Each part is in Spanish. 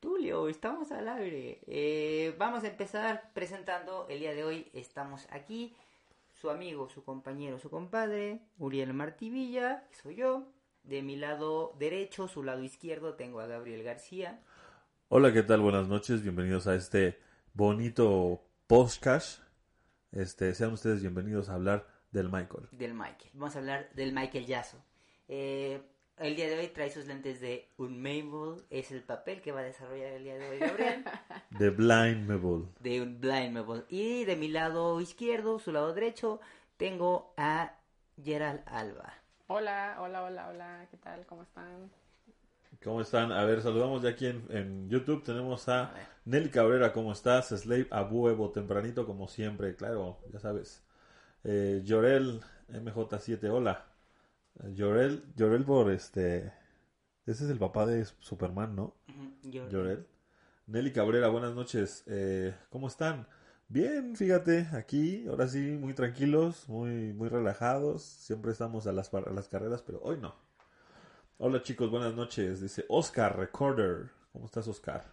Tulio, estamos al aire. Eh, vamos a empezar presentando el día de hoy. Estamos aquí, su amigo, su compañero, su compadre, Uriel Martivilla, que soy yo. De mi lado derecho, su lado izquierdo, tengo a Gabriel García. Hola, ¿qué tal? Buenas noches. Bienvenidos a este bonito podcast. Este, sean ustedes bienvenidos a hablar del Michael. Del Michael. Vamos a hablar del Michael Yasso. Eh, el día de hoy trae sus lentes de un Mabel. Es el papel que va a desarrollar el día de hoy Gabriel. The Blind Mabel. de un. Y de mi lado izquierdo, su lado derecho, tengo a Gerald Alba. Hola, hola, hola, hola, ¿qué tal? ¿Cómo están? ¿Cómo están? A ver, saludamos de aquí en, en YouTube. Tenemos a Nelly Cabrera, ¿cómo estás? Slave a huevo, tempranito como siempre, claro, ya sabes. Eh, Llorel MJ7, hola. Llorel, Llorel por este... Ese es el papá de Superman, ¿no? Llorel. Nelly Cabrera, buenas noches. Eh, ¿Cómo están? Bien, fíjate, aquí, ahora sí, muy tranquilos, muy, muy relajados. Siempre estamos a las, a las carreras, pero hoy no. Hola chicos, buenas noches. Dice Oscar Recorder. ¿Cómo estás, Oscar?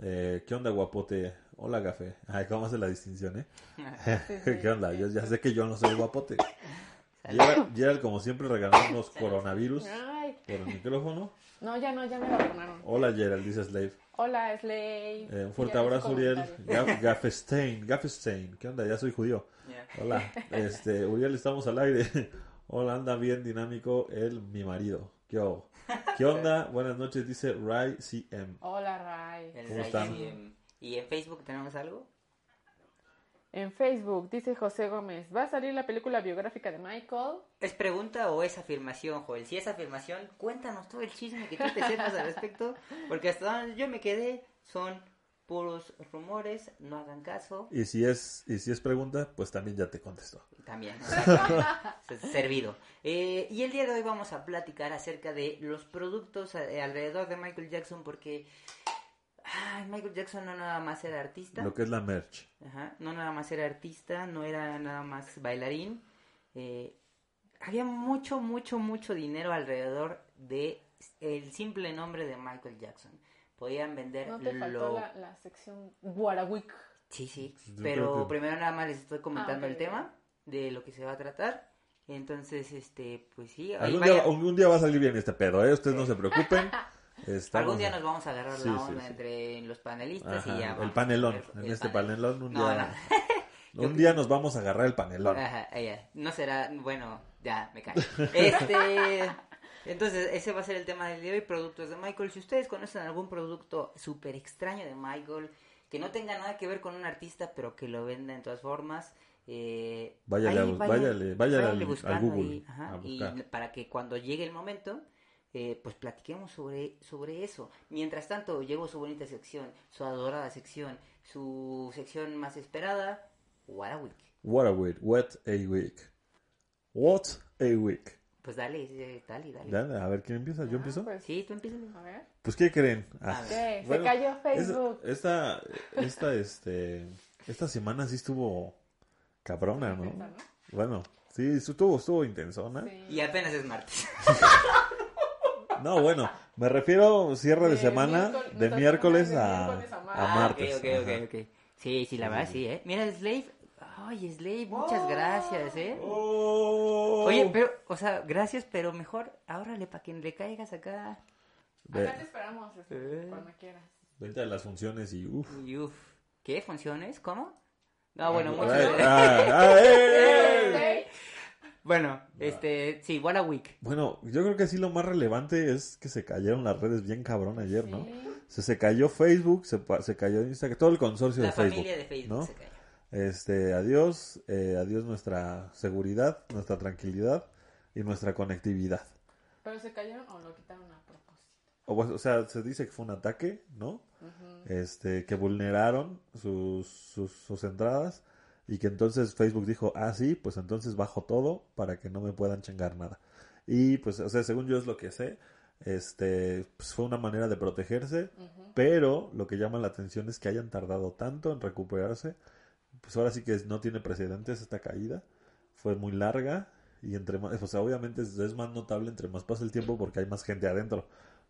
Eh, ¿Qué onda, guapote? Hola, Gafe. Ay, ¿cómo hace la distinción, eh? ¿Qué onda? Yo ya sé que yo no soy guapote. Gerald, Gerald, como siempre, regalándonos coronavirus Ay, por el micrófono. no, ya no, ya me lo vacunaron. Hola, Gerald, dice Slave. Hola, Slave. Eh, un fuerte abrazo, Uriel. Gaf- Gaffestein, Gaffestein. ¿Qué onda? Ya soy judío. Hola. Este, Uriel, estamos al aire. Hola, anda bien dinámico el mi marido. ¿Qué, hago? ¿Qué onda? Buenas noches, dice Rai CM. Hola, Ray. ¿Cómo Ray están? CM. ¿Y en Facebook tenemos algo? En Facebook dice José Gómez, ¿va a salir la película biográfica de Michael? ¿Es pregunta o es afirmación, Joel? Si es afirmación, cuéntanos todo el chisme que tú te sepas al respecto. Porque hasta donde yo me quedé son puros rumores, no hagan caso. Y si es y si es pregunta, pues también ya te contestó. También, servido. Eh, y el día de hoy vamos a platicar acerca de los productos eh, alrededor de Michael Jackson porque ay, Michael Jackson no nada más era artista. Lo que es la merch. Ajá, no nada más era artista, no era nada más bailarín. eh, había mucho, mucho, mucho dinero alrededor de el simple nombre de Michael Jackson. Podían vender ¿No te lo... faltó la, la sección Guarawick? Sí, sí, pero que- primero nada más les estoy comentando Ah, el tema de lo que se va a tratar. Entonces, este, pues sí, Algún vaya- día, algún día va a salir bien este pedo, ¿eh? Ustedes no se preocupen. Estamos- algún día nos vamos a agarrar Sí, la onda sí. entre los panelistas y ya. el vamos panelón. ver En el este panel. panelón un No, día, no. un día nos vamos a agarrar el panelón. Ajá, ya. No será, bueno, ya, me cae. Este, entonces, ese va a ser el tema del día de hoy, productos de Michael. Si ustedes conocen algún producto súper extraño de Michael, que no tenga nada que ver con un artista, pero que lo venda en todas formas, eh, Váyale ahí a bus- váyale- váyale al- al Google ahí, ajá, a y para que cuando llegue el momento, eh, pues platiquemos sobre, sobre eso. Mientras tanto, llegó su bonita sección, su adorada sección, su sección más esperada, What a Week. What a week. What a week. What a week. Pues dale, eh, dale, dale. Dale, a ver, ¿quién empieza? ¿Yo Ah, empiezo? Pues, Sí, tú empiezas. a ver. Pues, ¿qué creen? Ah, A ¿Qué? bueno, Se cayó Facebook. es- esta, esta, este, esta semana sí estuvo cabrona, ¿no? Intensa, ¿no? Bueno, sí, estuvo, estuvo intensona. Sí. Y apenas es martes. No, bueno, me refiero cierre de semana, de miércoles a, martes. Ah, ok, ok, ok. Sí, sí, la verdad sí, ¿eh? Mira, Slave. Ay, Slave, muchas gracias, ¿eh? Oh. Oye, pero, o sea, gracias, pero mejor, ahórrale para que le caigas acá. Ve- Acá te esperamos este, Eh. cuando quieras. Vente a las funciones y uff. Y uf. ¿Qué? ¿Funciones? ¿Cómo? No, bueno, muchas Ay, gracias. ah, ah, eh, eh. Bueno, este, sí, what a week. Bueno, yo creo que sí lo más relevante es que se cayeron las redes bien cabrón ayer, ¿no? Sí. Se, se cayó Facebook, se, se cayó Instagram, todo el consorcio La de Facebook. familia de Facebook ¿no? se cayó. Este, adiós, eh, adiós nuestra seguridad, nuestra tranquilidad y nuestra conectividad. ¿Pero se cayeron o lo quitaron a propósito? O, pues, o sea, se dice que fue un ataque, ¿no? Este, que vulneraron sus, sus, sus entradas y que entonces Facebook dijo, ah, sí, pues entonces bajo todo para que no me puedan chingar nada. Y pues, o sea, según yo es lo que sé, este, pues fue una manera de protegerse, pero lo que llama la atención es que hayan tardado tanto en recuperarse. Pues ahora sí que no tiene precedentes esta caída, fue muy larga y entre más, o sea, obviamente es, es más notable entre más pasa el tiempo porque hay más gente adentro.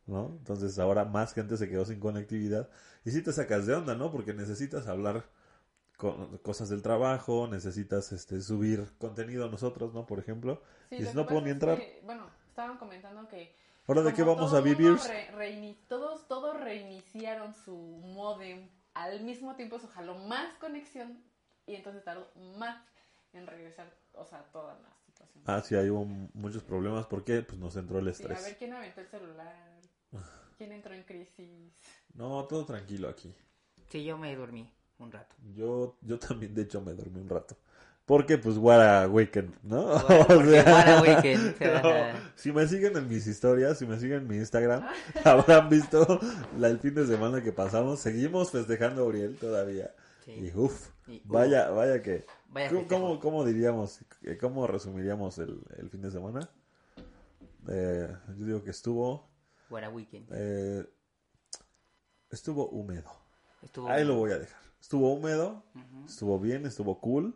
¿no? Entonces ahora más gente se quedó sin conectividad y si te sacas de onda, ¿no? Porque necesitas hablar cosas del trabajo, necesitas este subir contenido a nosotros, ¿no? Por ejemplo, Sí, y que no puedo ni es entrar, que, bueno, estaban comentando que... ¿ahora de qué vamos a vivir? re- reini- todos, todos reiniciaron su modem al mismo tiempo, eso jaló más conexión y entonces tardó más en regresar, o sea, toda la situación. Ah, sí, ahí hubo muchos problemas, ¿por qué? Pues nos entró el Sí, a ver estrés. quién aventó el celular, quién entró en crisis. No, todo tranquilo aquí. Sí, yo me dormí un rato. Yo, yo también, de hecho, me dormí un rato. Porque, pues, what a weekend, ¿no? Porque O sea, what a weekend, no, si me siguen en mis historias, si me siguen en mi Instagram, habrán visto la, el fin de semana que pasamos. Seguimos festejando a Uriel todavía. Sí. Y uff, vaya, vaya que... Vaya ¿Cómo, cómo, cómo diríamos, eh, cómo resumiríamos el, el fin de semana? Eh, yo digo que estuvo... What a weekend. eh, estuvo húmedo. Estuvo Ahí lo voy a dejar. Estuvo húmedo, estuvo bien, estuvo cool.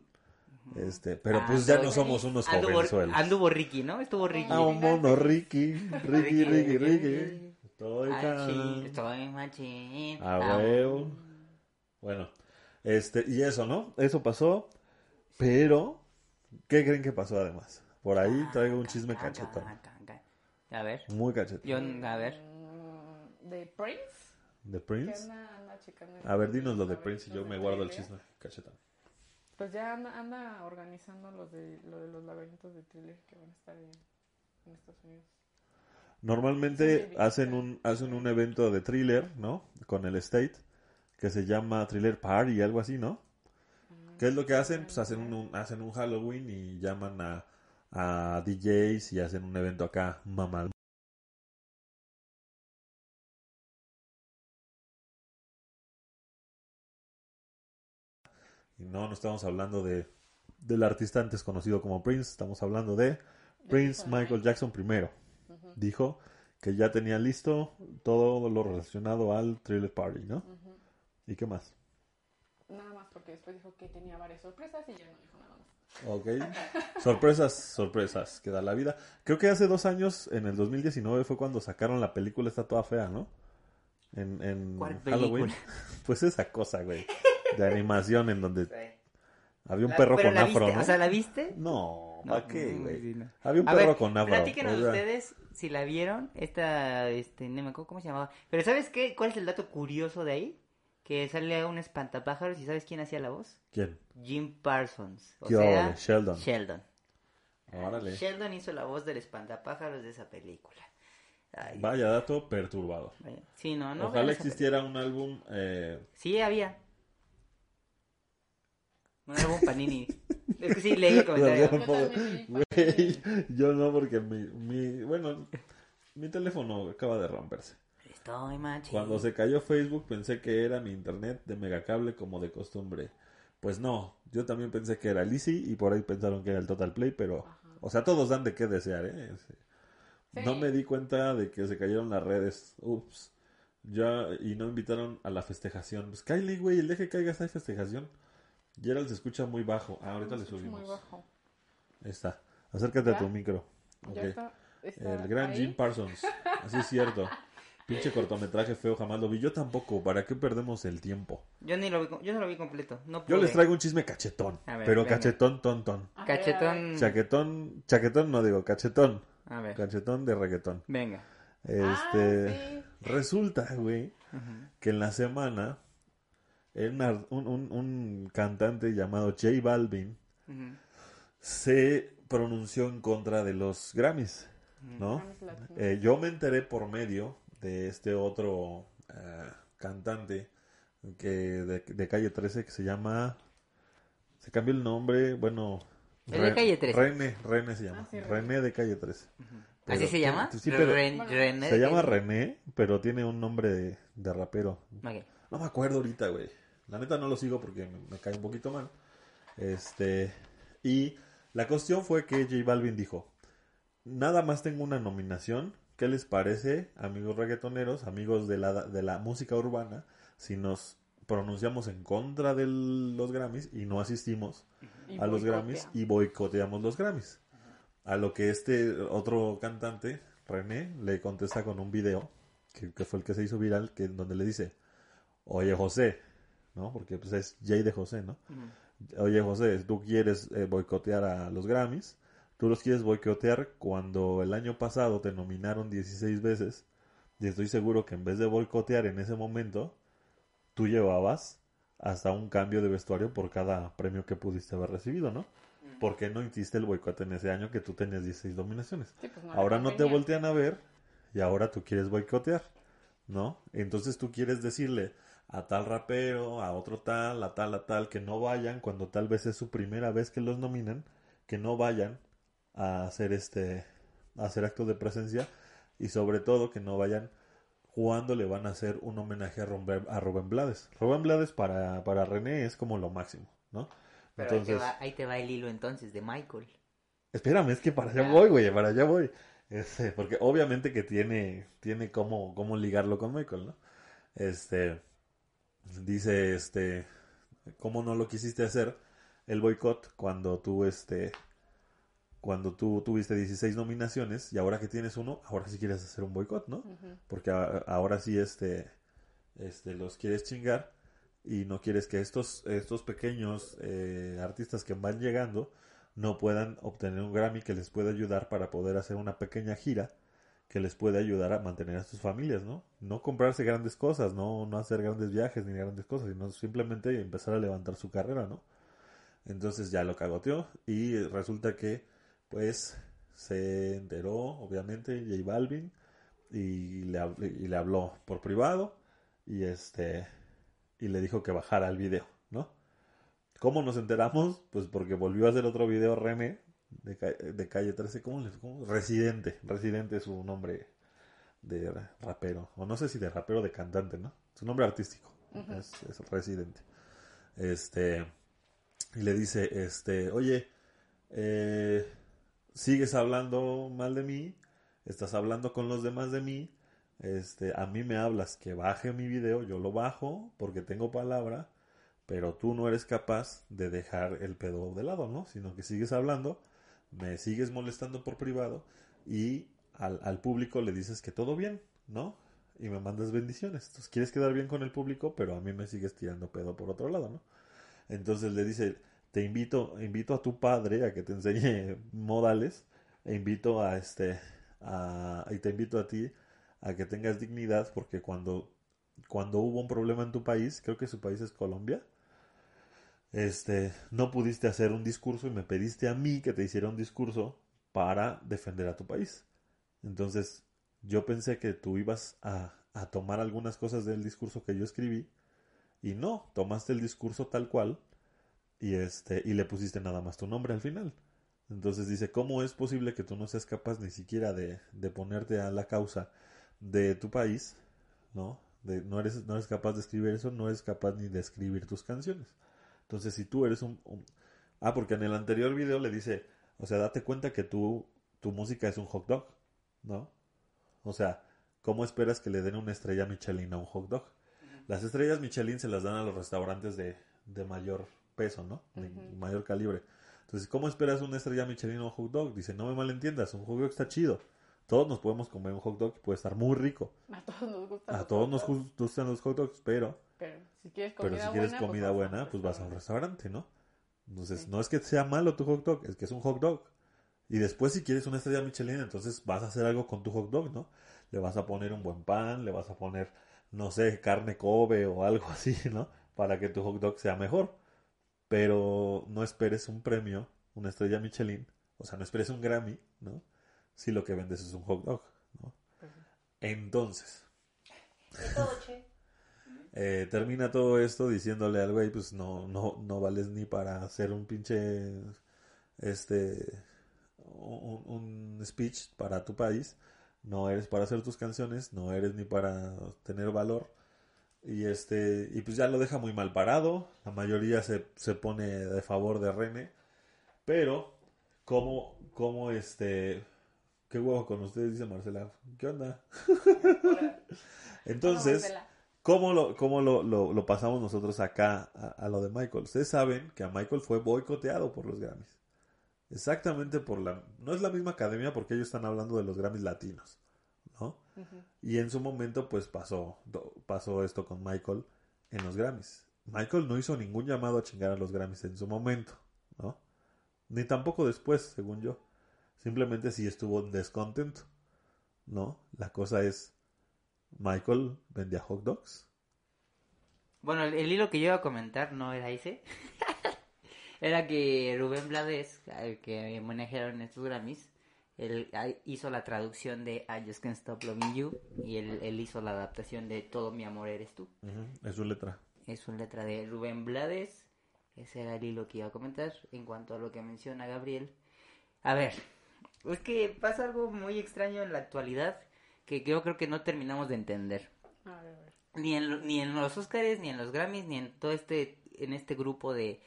Este, pero Ah, pues ya no somos unos jovenzuelos. anduvo Ricky, ¿no? Estuvo Ricky. Vámonos, Ricky, Ricky, Ricky, Ricky. Estoy Machín, can- Estoy machín. A Ah, huevo. Bueno, este, y eso, ¿no? Eso pasó, pero, ¿qué creen que pasó además? Por ahí traigo un chisme can, cachetón, can, can, can. A ver. muy cachetón. Yo, a ver. Mm, ¿De Prince? ¿De ¿Qué Prince? Checando A ver, dinos lo de Prince y yo me guardo el chisme cachetón. Pues ya anda, anda organizando de, lo de los laberintos de thriller que van a estar en, en Estados Unidos. Normalmente hacen un, hacen un evento de thriller, ¿no? Con el State, que se llama Thriller Party, algo así, ¿no? ¿Qué es lo que hacen? Pues hacen un, hacen un Halloween y llaman a, a DJs y hacen un evento acá, mamal. Y no, no estamos hablando de del artista antes conocido como Prince, estamos hablando de Prince Michael. Jackson primero. Dijo que ya tenía listo todo lo relacionado al Thriller Party, ¿no? ¿Y qué más? Nada más porque después dijo que tenía varias sorpresas y ya no dijo nada más. Ok. Sorpresas, sorpresas, que da la vida. Creo que hace dos años, en el 2019, fue cuando sacaron la película Está toda fea, ¿no? En, en ¿Cuál Halloween. película? Pues esa cosa, güey. De animación en donde había un La- perro con afro, viste, ¿no? O sea, ¿la viste? No, No, ¿para qué, güey? sí, no. Había un A perro ver, con afro. platíquenos o sea, ustedes si la vieron. Esta, este, no me acuerdo cómo se llamaba. Pero ¿sabes qué? ¿Cuál es el dato curioso de ahí? Que sale un espantapájaros y ¿sabes quién hacía la voz? ¿Quién? Jim Parsons. O ¿Qué sea, ole? Sheldon. Sheldon. Órale. Sheldon hizo la voz del espantapájaros de esa película. Ay, Vaya dato perturbador. vaya. Sí, no, no. Ojalá existiera un álbum eh. Sí, había. Un álbum Panini. es que sí, leí el comentario. Yo Yo no porque mi, mi, bueno, mi teléfono acaba de romperse. Estoy macho. Cuando se cayó Facebook pensé que era mi internet de megacable como de costumbre. Pues no, yo también pensé que era Easy y por ahí pensaron que era el Total Play, pero, o sea, todos dan de qué desear, ¿eh? Sí. No me di cuenta de que se cayeron las redes. Ups. Ya, y no invitaron a la festejación. Pues Kylie, güey, el día que caiga esta festejación. Gerald se escucha muy bajo. Ah, ahorita le subimos. Muy bajo. Ahí está. Acércate a tu micro. Ya Ok. está, está El gran ahí. Jim Parsons. Así es cierto. Pinche cortometraje feo, jamás lo vi. Yo tampoco. ¿Para qué perdemos el tiempo? Yo, ni lo vi, yo no lo vi completo. No Yo pude. les traigo un chisme cachetón. Ver, pero venga. cachetón, ton, ton. A. Cachetón. Chaquetón, chaquetón no digo, cachetón. A ver. Cachetón de reggaetón. Venga. Este. Ah, sí. Resulta, güey, que en la semana un, un, un- cantante llamado J Balvin se pronunció en contra de los Grammys, ¿no? Latinos. Eh, yo me enteré por medio de este otro eh, cantante que de, de calle 13 que se llama se cambió el nombre bueno Es de Calle 13. René René se llama Ah, sí, René. René de calle 13 Pero ¿Así se tiene- llama? sí, pero- Ren- Bueno, René- se llama René, pero tiene un nombre de, de rapero. No me acuerdo ahorita, güey. La neta no lo sigo porque me, me cae un poquito mal. Este. Y la cuestión fue que J Balvin dijo: Nada más tengo una nominación. ¿Qué les parece, amigos reggaetoneros, amigos de la, de la música urbana, si nos pronunciamos en contra de los Grammys y no asistimos Y a los. Grammys y boicoteamos los Grammys? A lo que este otro cantante, René, le contesta con un video, que, que fue el que se hizo viral, que donde le dice, oye José, ¿no? Porque pues es Jay de José, ¿no? Oye José, tú quieres eh, boicotear a los Grammys, tú los quieres boicotear cuando el año pasado te nominaron 16 veces y estoy seguro que en vez de boicotear en ese momento, tú llevabas hasta un cambio de vestuario por cada premio que pudiste haber recibido, ¿no? ¿Por qué no hiciste el boicot en ese año que tú tenías 16 nominaciones? Sí, pues no ahora no te voltean a ver y ahora tú quieres boicotear, ¿no? Entonces tú quieres decirle a tal rapero, a otro tal, a tal, a tal, que no vayan cuando tal vez es su primera vez que los nominan, que no vayan a hacer este, a hacer actos de presencia y sobre todo que no vayan cuando le van a hacer un homenaje a Rubén, a Rubén Blades. Rubén Blades para, para René es como lo máximo, ¿no? Pero ahí, te va, ahí te va el hilo entonces de Michael. Espérame, es que para allá voy, güey, para allá voy. Este, porque obviamente que tiene, tiene cómo, cómo ligarlo con Michael, ¿no? Este, dice, este, ¿cómo no lo quisiste hacer el boicot cuando tú, este, cuando tú tuviste 16 nominaciones y ahora que tienes uno, ahora sí quieres hacer un boicot, ¿no? Porque a- ahora sí, este, este, los quieres chingar y no quieres que estos, estos pequeños eh, artistas que van llegando no puedan obtener un Grammy que les pueda ayudar para poder hacer una pequeña gira que les pueda ayudar a mantener a sus familias, ¿no? No comprarse grandes cosas, no, no hacer grandes viajes ni grandes cosas, sino simplemente empezar a levantar su carrera, ¿no? Entonces ya lo cagoteó y resulta que pues se enteró obviamente J Balvin y le, hab- y le habló por privado y este y le dijo que bajara el video, ¿no? ¿Cómo nos enteramos? Pues porque volvió a hacer otro video René de, ca- de calle 13, ¿cómo le cómo? Residente, Residente es su nombre de ra- rapero, o no sé si de rapero o de cantante, ¿no? Su nombre artístico es, es Residente. Este y le dice, este, oye, eh, sigues hablando mal de mí, estás hablando con los demás de mí, este, a mí me hablas que baje mi video, yo lo bajo porque tengo palabra, pero tú no eres capaz de dejar el pedo de lado, ¿no? Sino que sigues hablando, me sigues molestando por privado y al, al público le dices que todo bien, ¿no? Y me mandas bendiciones. Entonces quieres quedar bien con el público, pero a mí me sigues tirando pedo por otro lado, ¿no? Entonces le dice, te invito, invito a tu padre a que te enseñe modales, e invito a este, a, y te invito a ti a que tengas dignidad, porque cuando, cuando hubo un problema en tu país, creo que su país es Colombia, este, no pudiste hacer un discurso y me pediste a mí que te hiciera un discurso para defender a tu país. Entonces, yo pensé que tú ibas a, a tomar algunas cosas del discurso que yo escribí y no, tomaste el discurso tal cual y este y le pusiste nada más tu nombre al final. Entonces dice, ¿cómo es posible que tú no seas capaz ni siquiera de, de ponerte a la causa de tu país? ¿No? De, no, eres, no eres capaz de escribir eso, no eres capaz ni de escribir tus canciones. Entonces, si tú eres un, un- Ah, porque en el anterior video le dice, o sea, date cuenta que tú, tu música es un hot dog, ¿no? O sea, ¿cómo esperas que le den una estrella Michelin a un hot dog? Las estrellas Michelin se las dan a los restaurantes de, de mayor peso, ¿no? De mayor calibre. Entonces, ¿cómo esperas una estrella Michelin a un hot dog? Dice, no me malentiendas, un hot dog está chido. Todos nos podemos comer un hot dog y puede estar muy rico. A todos nos gustan. A los todos hot nos gustan los hot dogs, pero Pero si quieres comida pero si quieres buena, comida pues vas a buena, un pues vas a un restaurante. ¿no? Entonces, Sí. no es que sea malo tu hot dog, es que es un hot dog. Y después, si quieres una estrella Michelin, entonces vas a hacer algo con tu hot dog, ¿no? Le vas a poner un buen pan, le vas a poner, no sé, carne Kobe o algo así, ¿no? Para que tu hot dog sea mejor. Pero no esperes un premio, una estrella Michelin, o sea, no esperes un Grammy, ¿no? Si lo que vendes es un hot dog, ¿no? Pues. Entonces, eh, termina todo esto diciéndole al güey, pues no, no, no vales ni para hacer un pinche, este, un, un speech para tu país, no eres para hacer tus canciones, no eres ni para tener valor. Y este, y pues ya lo deja muy mal parado. La mayoría se, se pone de favor de René. Pero, como, como este, qué huevo con ustedes, dice Marcela. ¿Qué onda? Entonces. ¿Cómo, lo, cómo lo, lo- lo pasamos nosotros acá a, a lo de Michael? Ustedes saben que a Michael fue boicoteado por los Grammys. Exactamente por la... No es la misma academia porque ellos están hablando de los Grammys latinos, ¿no? Y en su momento pues pasó, pasó esto con Michael en los Grammys. Michael no hizo ningún llamado a chingar a los Grammys en su momento, ¿no? Ni tampoco después, según yo. Simplemente sí estuvo descontento, ¿no? La cosa es, Michael vendía hot dogs. Bueno, el, el hilo que yo iba a comentar no era ese. era que Rubén Blades, al que homenajearon estos Grammys, él hizo la traducción de I Just Can't Stop Loving You y él, él hizo la adaptación de Todo mi amor eres tú. Es su letra. Es una letra de Rubén Blades. Ese era el hilo que iba a comentar en cuanto a lo que menciona Gabriel. A ver, es que pasa algo muy extraño en la actualidad que yo creo que no terminamos de entender A ver, a ver. ni en, ni en los Oscars, ni en los Grammys, ni en todo este, en este grupo de,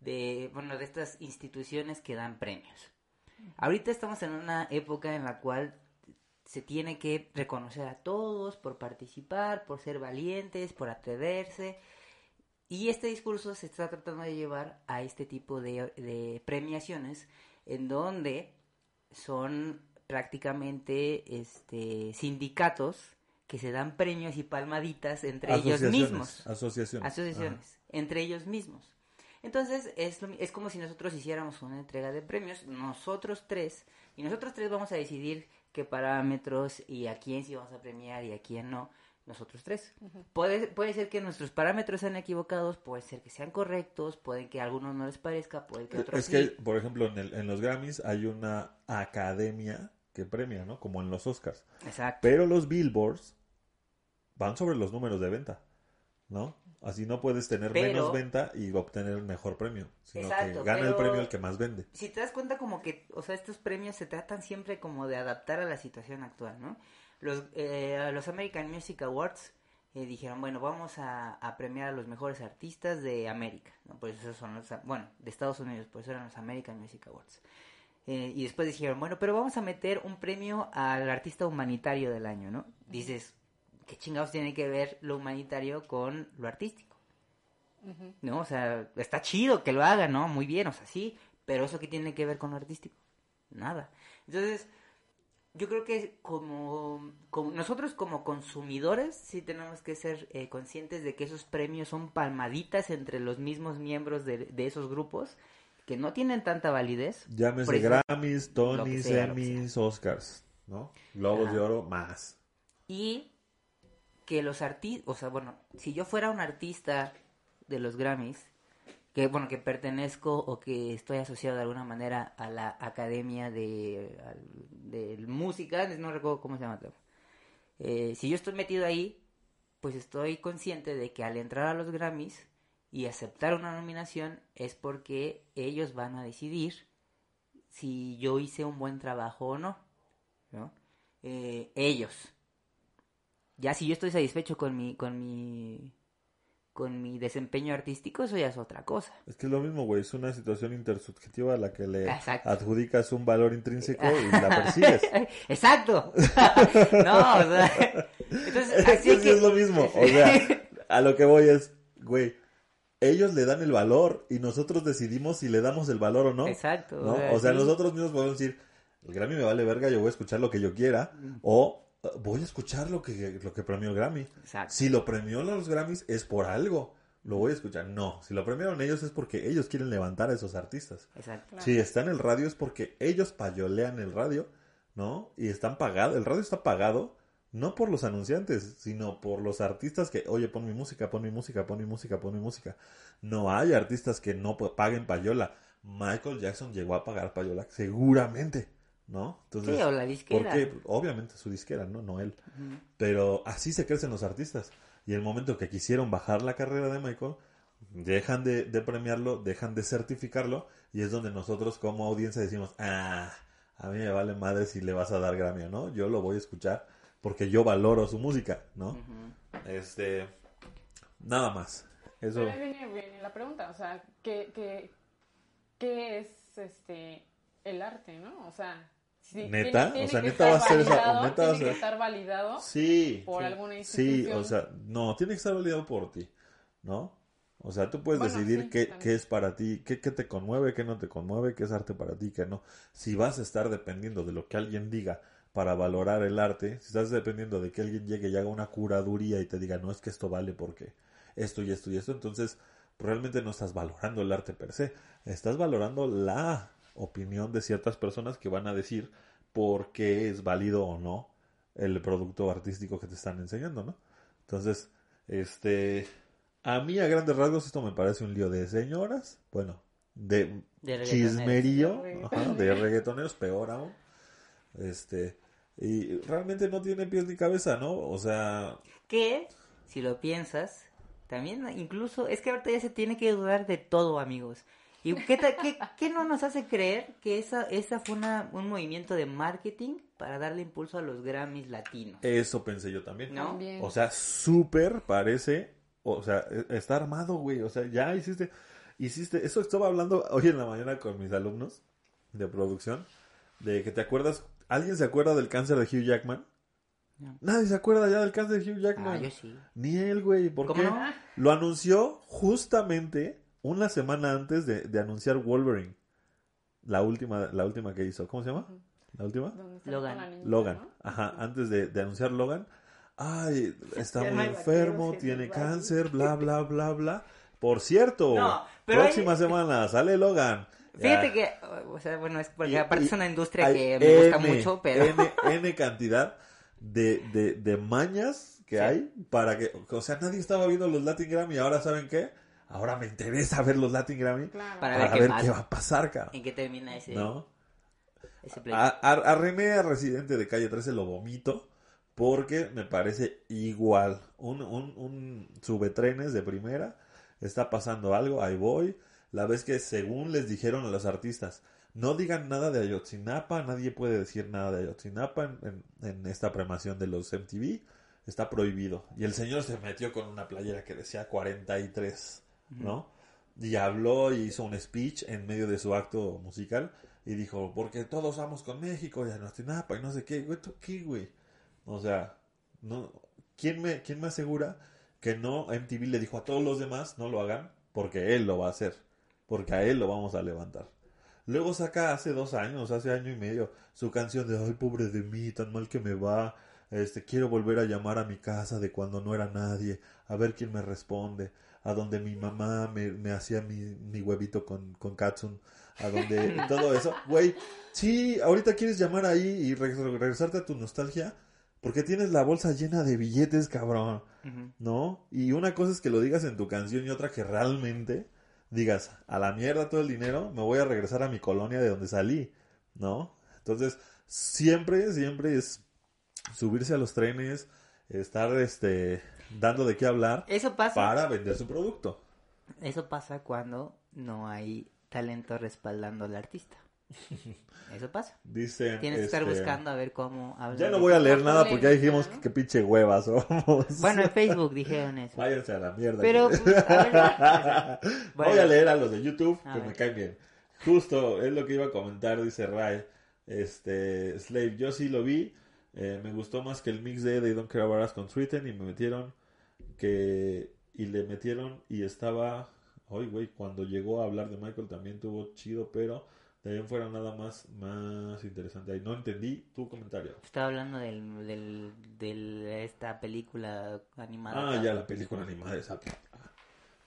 de, bueno, de estas instituciones que dan premios. Ahorita estamos en una época en la cual se tiene que reconocer a todos por participar, por ser valientes, por atreverse. Y este discurso se está tratando de llevar a este tipo de, de premiaciones en donde son prácticamente este sindicatos que se dan premios y palmaditas entre ellos mismos Asociaciones. asociaciones entre ellos mismos. Entonces es, lo mi- es como si nosotros hiciéramos una entrega de premios, nosotros tres, y nosotros tres vamos a decidir qué parámetros y a quién sí vamos a premiar y a quién no, nosotros tres. puede, puede ser que nuestros parámetros sean equivocados, puede ser que sean correctos, puede que a algunos no les parezca, puede que a otros Es sí. que, por ejemplo, en, el- en los Grammys hay una academia que premia, ¿no? Como en los Oscars. Exacto. Pero los Billboards van sobre los números de venta, ¿no? Así no puedes tener Pero- menos venta y obtener el mejor premio, sino Exacto, que gana el premio el que más vende. si te das cuenta como que, o sea, estos premios se tratan siempre como de adaptar a la situación actual, ¿no? Los, eh, los American Music Awards eh, dijeron, bueno, vamos a, a premiar a los mejores artistas de América, ¿no? Pues esos son los, bueno, de Estados Unidos, pues eran los American Music Awards. Eh, y después dijeron, bueno, pero vamos a meter un premio al artista humanitario del año, ¿no? Dices, ¿qué chingados tiene que ver lo humanitario con lo artístico? ¿no? O sea, está chido que lo hagan, ¿no? Muy bien, o sea, sí, pero eso qué tiene que ver con lo artístico? Nada. Entonces, yo creo que como, como- nosotros como consumidores sí tenemos que ser eh, conscientes de que esos premios son palmaditas entre los mismos miembros de, de esos grupos que no tienen tanta validez. Llámese Grammys, Tonys, Emmys, Oscars, ¿no? Globos Ajá. de Oro, más. Y que los artistas, o sea, bueno, si yo fuera un artista de los Grammys, que bueno, que pertenezco o que estoy asociado de alguna manera a la academia de, de música, no recuerdo cómo se llama. Eh, si yo estoy metido ahí, pues estoy consciente de que al entrar a los Grammys y aceptar una nominación es porque ellos van a decidir si yo hice un buen trabajo o no, ¿no? Eh, ellos. Ya si yo estoy satisfecho con mi, con mi, con mi desempeño artístico, eso ya es otra cosa. Es que es lo mismo, güey. Es una situación intersubjetiva a la que le Exacto. adjudicas un valor intrínseco y la persigues. Exacto. no, o sea, entonces, Es así que sí que- es lo mismo. O sea, a lo que voy es, güey, ellos le dan el valor y nosotros decidimos si le damos el valor o no. Exacto. ¿no? O sea, sí. nosotros mismos podemos decir, el Grammy me vale verga, yo voy a escuchar lo que yo quiera. O eh, voy a escuchar lo que, lo que premió el Grammy. Exacto. Si lo premió los Grammys es por algo. Lo voy a escuchar. No, si lo premiaron ellos es porque ellos quieren levantar a esos artistas. Exacto. Si está en el radio es porque ellos payolean el radio, ¿no? Y están pagados, el radio está pagado no por los anunciantes, sino por los artistas que, oye, pon mi música, pon mi música, pon mi música, pon mi música. No hay artistas que no pa- paguen payola. Michael Jackson llegó a pagar payola, seguramente, ¿no? Entonces, Sí, o la ¿por disquera. qué? Obviamente su disquera, ¿no? No él. Pero así se crecen los artistas. Y el momento que quisieron bajar la carrera de Michael, dejan de, de premiarlo, dejan de certificarlo, y es donde nosotros como audiencia decimos, ah, a mí me vale madre si le vas a dar Grammy o no, yo lo voy a escuchar porque yo valoro su música, ¿no? Este, nada más. Eso, Pero ahí viene, viene la pregunta, o sea, ¿qué, qué, qué es este el arte, no? O sea, si- ¿Neta? tiene- O sea, tiene ¿neta va a ser esa- validado, neta va a tiene que ser- estar validado. sí, por sí, alguna sí, institución. o sea, no, tiene que estar validado por ti, ¿no? O sea, tú puedes Bueno, decidir sí, qué, qué es para ti, qué, qué te conmueve, qué no te conmueve, qué es arte para ti, qué no. Si vas a estar dependiendo de lo que alguien diga para valorar el arte, si estás dependiendo de que alguien llegue y haga una curaduría y te diga, no es que esto vale porque esto y esto y esto, entonces realmente no estás valorando el arte per se, estás valorando la opinión de ciertas personas que van a decir por qué es válido o no el producto artístico que te están enseñando, ¿no? Entonces, este, a mí a grandes rasgos esto me parece un lío de señoras, bueno, de, chismerío, De ajá, de reggaetoneros, peor aún. Este, y realmente no tiene pies ni cabeza, ¿no? O sea, Que, si lo piensas, también incluso, es que ahorita ya se tiene que dudar de todo, amigos. ¿Y qué, ta- qué, qué no nos hace creer que esa, esa fue una, un movimiento de marketing para darle impulso a los Grammys latinos? eso pensé yo también. ¿No? También. O sea, súper parece, o sea, e- está armado, güey. O sea, ya hiciste, hiciste, eso estaba hablando hoy en la mañana con mis alumnos de producción, de que te acuerdas, ¿alguien se acuerda del cáncer de Hugh Jackman? No. Nadie se acuerda ya del cáncer de Hugh Jackman. Ah, yo sí. Ni él, güey. ¿Por ¿Cómo qué? no? Lo anunció justamente una semana antes de, de anunciar Wolverine. La última, la última que hizo. ¿Cómo se llama? ¿La última? ¿Dónde está Logan. Logan. no? Ajá, antes de, de anunciar Logan. Ay, está muy enfermo, tiene cáncer, bla, bla, bla, bla. Por cierto, No, pero próxima hay- semana sale Logan. Fíjate que, o sea, bueno, es porque Y- aparte y es una industria que me gusta mucho, pero... N, N cantidad de, de, de mañas que Sí. hay para que... O sea, nadie estaba viendo los Latin Grammy. Ahora, ¿saben qué? Ahora me interesa ver los Latin Grammy Claro. Para para, ver qué ver pasa. qué va a pasar, cabrón. ¿En qué termina ese, ¿No? ese pleito? A, a, a René, a Residente de Calle 13, lo vomito porque me parece igual. Un, un, un subetrenes de primera, está pasando algo, ahí voy. La vez que según les dijeron a los artistas, no digan nada de Ayotzinapa, nadie puede decir nada de Ayotzinapa en, en- en esta premación de los MTV, está prohibido. Y el señor se metió con una playera que decía 43, ¿no? Y habló y hizo un speech en medio de su acto musical y dijo, porque todos vamos con México y Ayotzinapa y no sé qué, güey, ¿tú qué, güey? O sea, no, ¿quién me, quién me asegura que no MTV le dijo a todos los demás no lo hagan? Porque él lo va a hacer, porque a él lo vamos a levantar. Luego saca hace dos años, hace año y medio, su canción de Ay, pobre de mí, tan mal que me va. Este, quiero volver a llamar a mi casa de cuando no era nadie, a ver quién me responde, a donde mi mamá me, me hacía mi, mi huevito con, con Katsun, a donde todo eso. Güey, sí, ahorita quieres llamar ahí y re- regresarte a tu nostalgia, porque tienes la bolsa llena de billetes, cabrón. ¿no? Y una cosa es que lo digas en tu canción y otra que realmente digas, a la mierda todo el dinero, me voy a regresar a mi colonia de donde salí, ¿no? Entonces, siempre, siempre es subirse a los trenes, estar, este, dando de qué hablar Eso pasa. para vender su producto. Eso pasa cuando no hay talento respaldando al artista. Eso pasa. Dicen, Tienes que estar este, buscando a ver cómo hablar. Ya no voy a leer nada porque ya dijimos ¿no? que, que pinche huevas somos. Bueno, en Facebook dijeron eso. Váyanse a la mierda. Pero, pues, a ver, bueno. Voy a leer a los de YouTube A que ver. me caen bien. Justo es lo que iba a comentar, dice Ray. Este, Slave, yo sí lo vi. eh, me gustó más que el mix de They Don't Care About Us con Sweeten y me metieron que. Y le metieron y estaba. Hoy, güey, cuando llegó a hablar de Michael también tuvo chido, pero de ahí en fuera nada más, más interesante. Ahí no entendí tu comentario. Estaba hablando del, del, de esta película animada. Ah, ya, la película animada esa. Ah.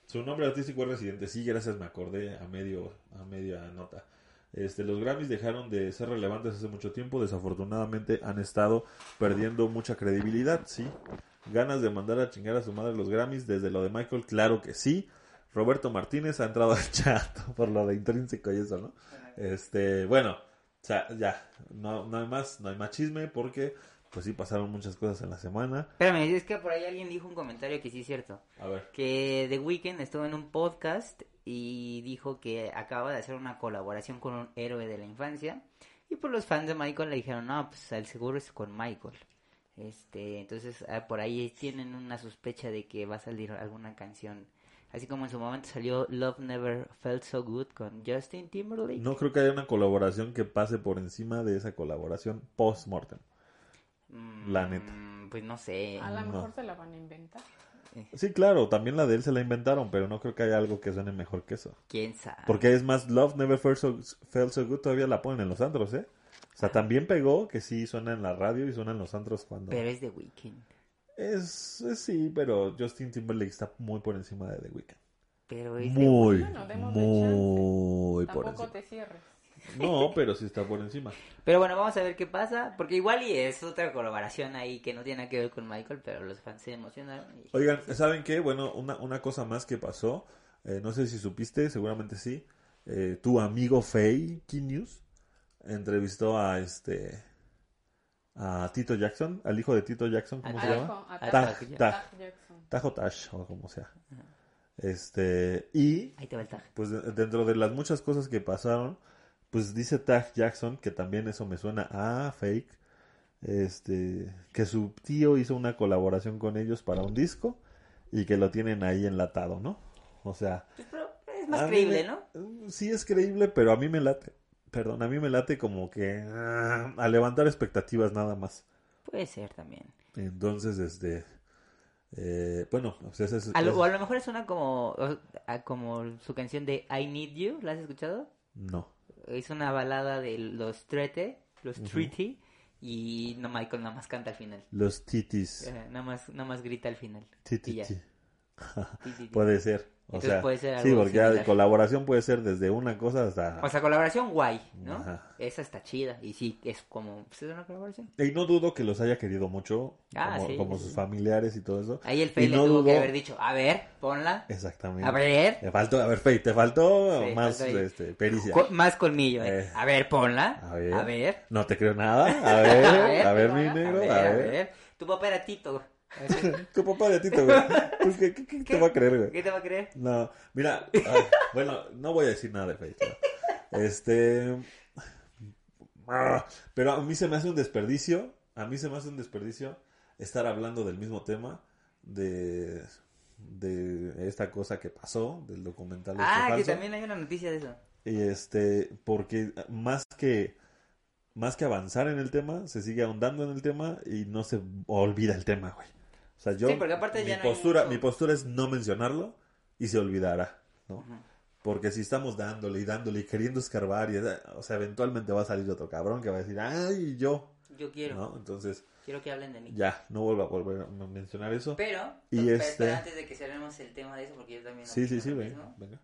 Su nombre artístico es Residente. Sí, gracias, me acordé a medio, a media nota. Este, los Grammys dejaron de ser relevantes hace mucho tiempo. Desafortunadamente han estado perdiendo mucha credibilidad, sí. Ganas de mandar a chingar a su madre los Grammys desde lo de Michael, claro que sí. Roberto Martínez ha entrado al chat por lo de intrínseco y eso, ¿no? Este, bueno, o sea, ya, no, no hay más, no hay más chisme porque, pues sí, pasaron muchas cosas en la semana. Espérame, es que por ahí alguien dijo un comentario que sí es cierto. A ver. Que The Weeknd estuvo en un podcast y dijo que acaba de hacer una colaboración con un héroe de la infancia Y por los fans de Michael le dijeron, no, pues el seguro es con Michael. Este, entonces ah, por ahí tienen una sospecha de que va a salir alguna canción. Así como en su momento salió Love Never Felt So Good con Justin Timberlake. No creo que haya una colaboración que pase por encima de esa colaboración post-mortem. Mm, la neta. Pues no sé. A lo No. mejor se la van a inventar. Sí, claro, también la de él se la inventaron, pero no creo que haya algo que suene mejor que eso. ¿Quién sabe? Porque es más, Love Never Felt So, Felt So Good todavía la ponen en los antros, ¿eh? O sea, también pegó que sí suena en la radio y suena en los antros cuando... Pero es de Weeknd. Es, es sí, pero Justin Timberlake está muy por encima de The Weeknd. Pero es de Muy, Bueno, muy por Tampoco encima. te cierres. No, pero sí está por encima. Pero bueno, vamos a ver qué pasa, porque igual y es otra colaboración ahí que no tiene nada que ver con Michael, pero los fans se emocionaron. y- Oigan, ¿saben qué? Bueno, una, una cosa más que pasó, eh, no sé si supiste, seguramente sí, eh, tu amigo Faye News entrevistó a este a Tito Jackson, al hijo de Tito Jackson, ¿cómo se llama? Tajo, Tash, o como sea. Este, y Ahí te va el tag. pues de- dentro de las muchas cosas que pasaron, pues dice Taj Jackson, que también eso me suena a fake, este, que su tío hizo una colaboración con ellos para un disco y que lo tienen ahí enlatado, ¿no? O sea, Pues, pero es más creíble, me- ¿no? Sí es creíble, pero a mí me late, perdón, a mí me late como que ah, a levantar expectativas nada más. Puede ser también. Entonces, este, eh, bueno, pues es, A lo, es- o a lo mejor suena como, como su canción de I Need You, ¿la has escuchado? no. Es una balada de los Trete, los Treaty, y no Michael nada más canta al final. Los titis, Eh, nada más, nada más grita al final. Puede ser. O Entonces sea, puede ser sí, porque ya similar. colaboración puede ser desde una cosa hasta... O sea, colaboración guay, ¿no? Ajá. Esa está chida. Y sí, es como... pues, es una colaboración. Y no dudo que los haya querido mucho, Ah, como, sí, como sí. sus familiares y todo eso. Ahí el Fey le no tuvo que haber dicho, a ver, ponla. Exactamente. A ver. Te faltó, a ver, Fey, te faltó Sí, más faltó este, pericia. Co- más colmillo, ¿eh? Eh. A ver, ponla. A ver. A ver. No te creo nada. A ver, a ver, mi a negro, ver, a a ver. ver. Tu papá Tu papá de Tito, güey. Pues, ¿qué, qué- qué te va a creer, güey? ¿Qué te va a creer? No, mira, ay, bueno, no voy a decir nada de Fate. ¿no? Este. ah, Pero a mí se me hace un desperdicio. A mí se me hace un desperdicio estar hablando del mismo tema. De. De esta cosa que pasó, del documental. este Ah, que también hay una noticia de eso. Y este, porque más que. Más que avanzar en el tema, se sigue ahondando en el tema y no se olvida el tema, güey. Sea, yo. Sí, mi ya no postura, mi postura es no mencionarlo y se olvidará, ¿no? Porque si estamos dándole y dándole y queriendo escarbar, y, o sea, eventualmente va a salir otro cabrón que va a decir, ay, yo, Yo quiero. ¿no? Entonces, Quiero que hablen de mí. ya, no vuelvo a volver a mencionar eso. Pero, Y este- espera, antes de que cerremos el tema de eso, porque yo también Sí, sí, sí, mismo. Venga.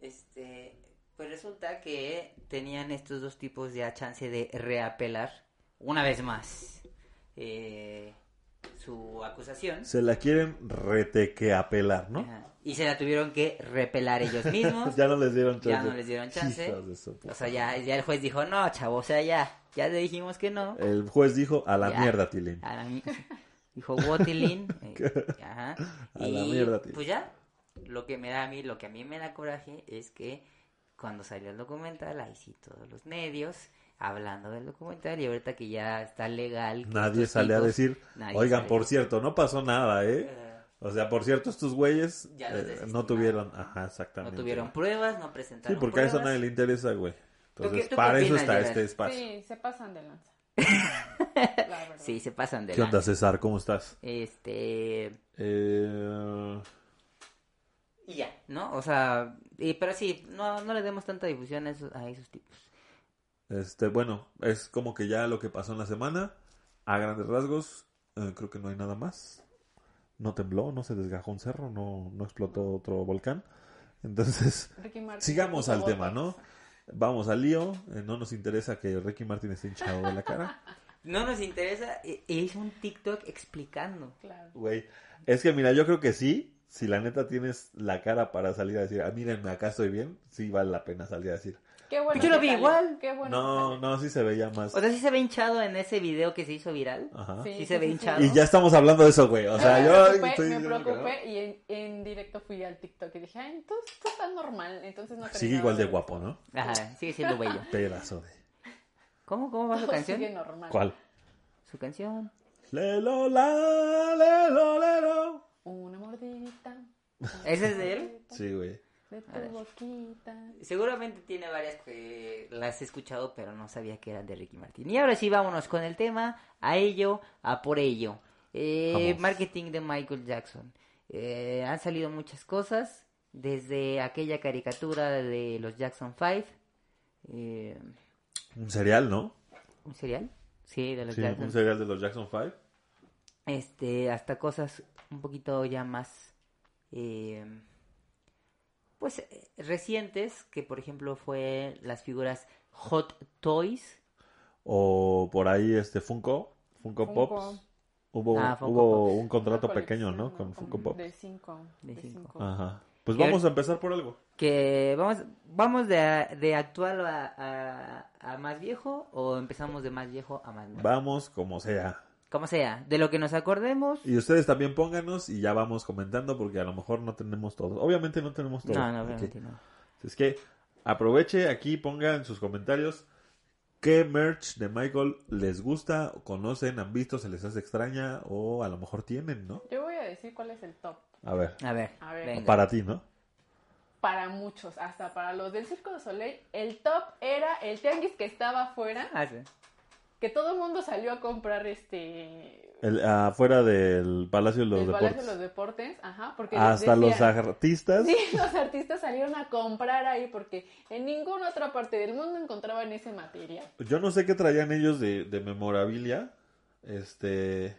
Este, pues resulta que tenían estos dos tipos ya chance de reapelar una vez más eh, su acusación. Se la quieren retequeapelar, ¿no? Ajá. Y se la tuvieron que repelar ellos mismos. ya no les dieron chance. Ya no les dieron chance. O sea, ya, ya el juez dijo, no, chavo, o sea, ya, ya le dijimos que no. El juez dijo, a la Ya. mierda, Tilín. A la mi- dijo Wotilin. eh, ajá. A la Y, mierda, tío. Pues ya, lo que me da a mí, lo que a mí me da coraje es que cuando salió el documental, ahí sí todos los medios hablando del documental y ahorita que ya está legal. Nadie sale a tipos- decir, nadie oigan, por cierto, no pasó nada, ¿eh? Eh, O sea, por cierto, estos güeyes eh, no tuvieron, ajá, no exactamente. tuvieron pruebas, no Sí, presentaron porque a eso pruebas. nadie le interesa, güey. Entonces, tú qué para eso está este espacio. Sí, se pasan de lanza. La. Sí, se pasan de ¿Qué onda, lanza. César? ¿Cómo estás? Este... Eh, Y ya, ¿no? O sea, y- pero sí, no, no le demos tanta difusión a esos, a esos tipos. Este, bueno, es como que ya lo que pasó en la semana, a grandes rasgos, eh, creo que no hay nada más. No tembló, no se desgajó un cerro, no, no explotó otro volcán. Entonces, sigamos al tema. ¿no? Vamos al lío. eh, no nos interesa que Ricky Martin esté hinchado de la cara. No nos interesa, e- hizo un TikTok explicando. Claro. Güey, es que mira, yo creo que sí. Si la neta tienes la cara para salir a decir, ah, mírenme, acá estoy bien, sí vale la pena salir a decir. Qué bueno. Yo lo vi igual. Qué bueno. No, no, sí se veía más. O sea, sí se ve hinchado en ese video que se hizo viral. Ajá. Sí se ve hinchado. Y ya estamos hablando de eso, güey. O sea, me yo preocupé, estoy me preocupé y en, en directo fui al TikTok y dije, ay, entonces esto está normal, entonces no Sigue igual de ver guapo. ¿no? Ajá, sigue siendo bello. Pedazo de. ¿Cómo, cómo va su canción? sigue normal. ¿Cuál? Su canción. Lelo, la, lelo, lelo. Una mordidita. ¿Ese es de él? Sí, güey. De tu boquita. Seguramente tiene varias que las he escuchado, pero no sabía que eran de Ricky Martin. Y ahora sí, vámonos con el tema, a ello, a por ello. Eh, marketing de Michael Jackson. Eh, han salido muchas cosas, desde aquella caricatura de los Jackson 5, eh, Un cereal, ¿no? un serial, sí, de los Sí, Jackson, un cereal de los Jackson 5. este, hasta cosas un poquito ya más, eh, pues, eh, recientes, que por ejemplo fue las figuras Hot Toys, O por ahí este Funko, Funko, Funko. Pops. Hubo, Ah, Funko hubo Pops. un contrato pequeño, ¿no? Con Funko Pops. De cinco. De De cinco. cinco. Ajá. Pues Y a vamos ver- a empezar por algo. que vamos, vamos de, de actual a, a- a más viejo o empezamos de más viejo a más nuevo. Vamos como sea. Como sea, de lo que nos acordemos. Y ustedes también pónganos y ya vamos comentando porque a lo mejor no tenemos todo. Obviamente no tenemos todo. No, no, obviamente no. Es que aproveche aquí, ponga en sus comentarios qué merch de Michael les gusta, conocen, han visto, se les hace extraña o a lo mejor tienen, ¿no? Yo voy a decir cuál es el top. A ver, A ver, A ver. venga. para ti, ¿no? Para muchos, hasta para los del Circo de Soleil, el top era el tianguis que estaba afuera, Ah, sí. Que todo el mundo salió a comprar este El, afuera del Palacio de los el Palacio Deportes. de los Deportes, ajá, porque Hasta los artistas. Sí, los artistas salieron a comprar ahí porque en ninguna otra parte del mundo encontraban ese material. Yo no sé qué traían ellos de, de memorabilia. Este.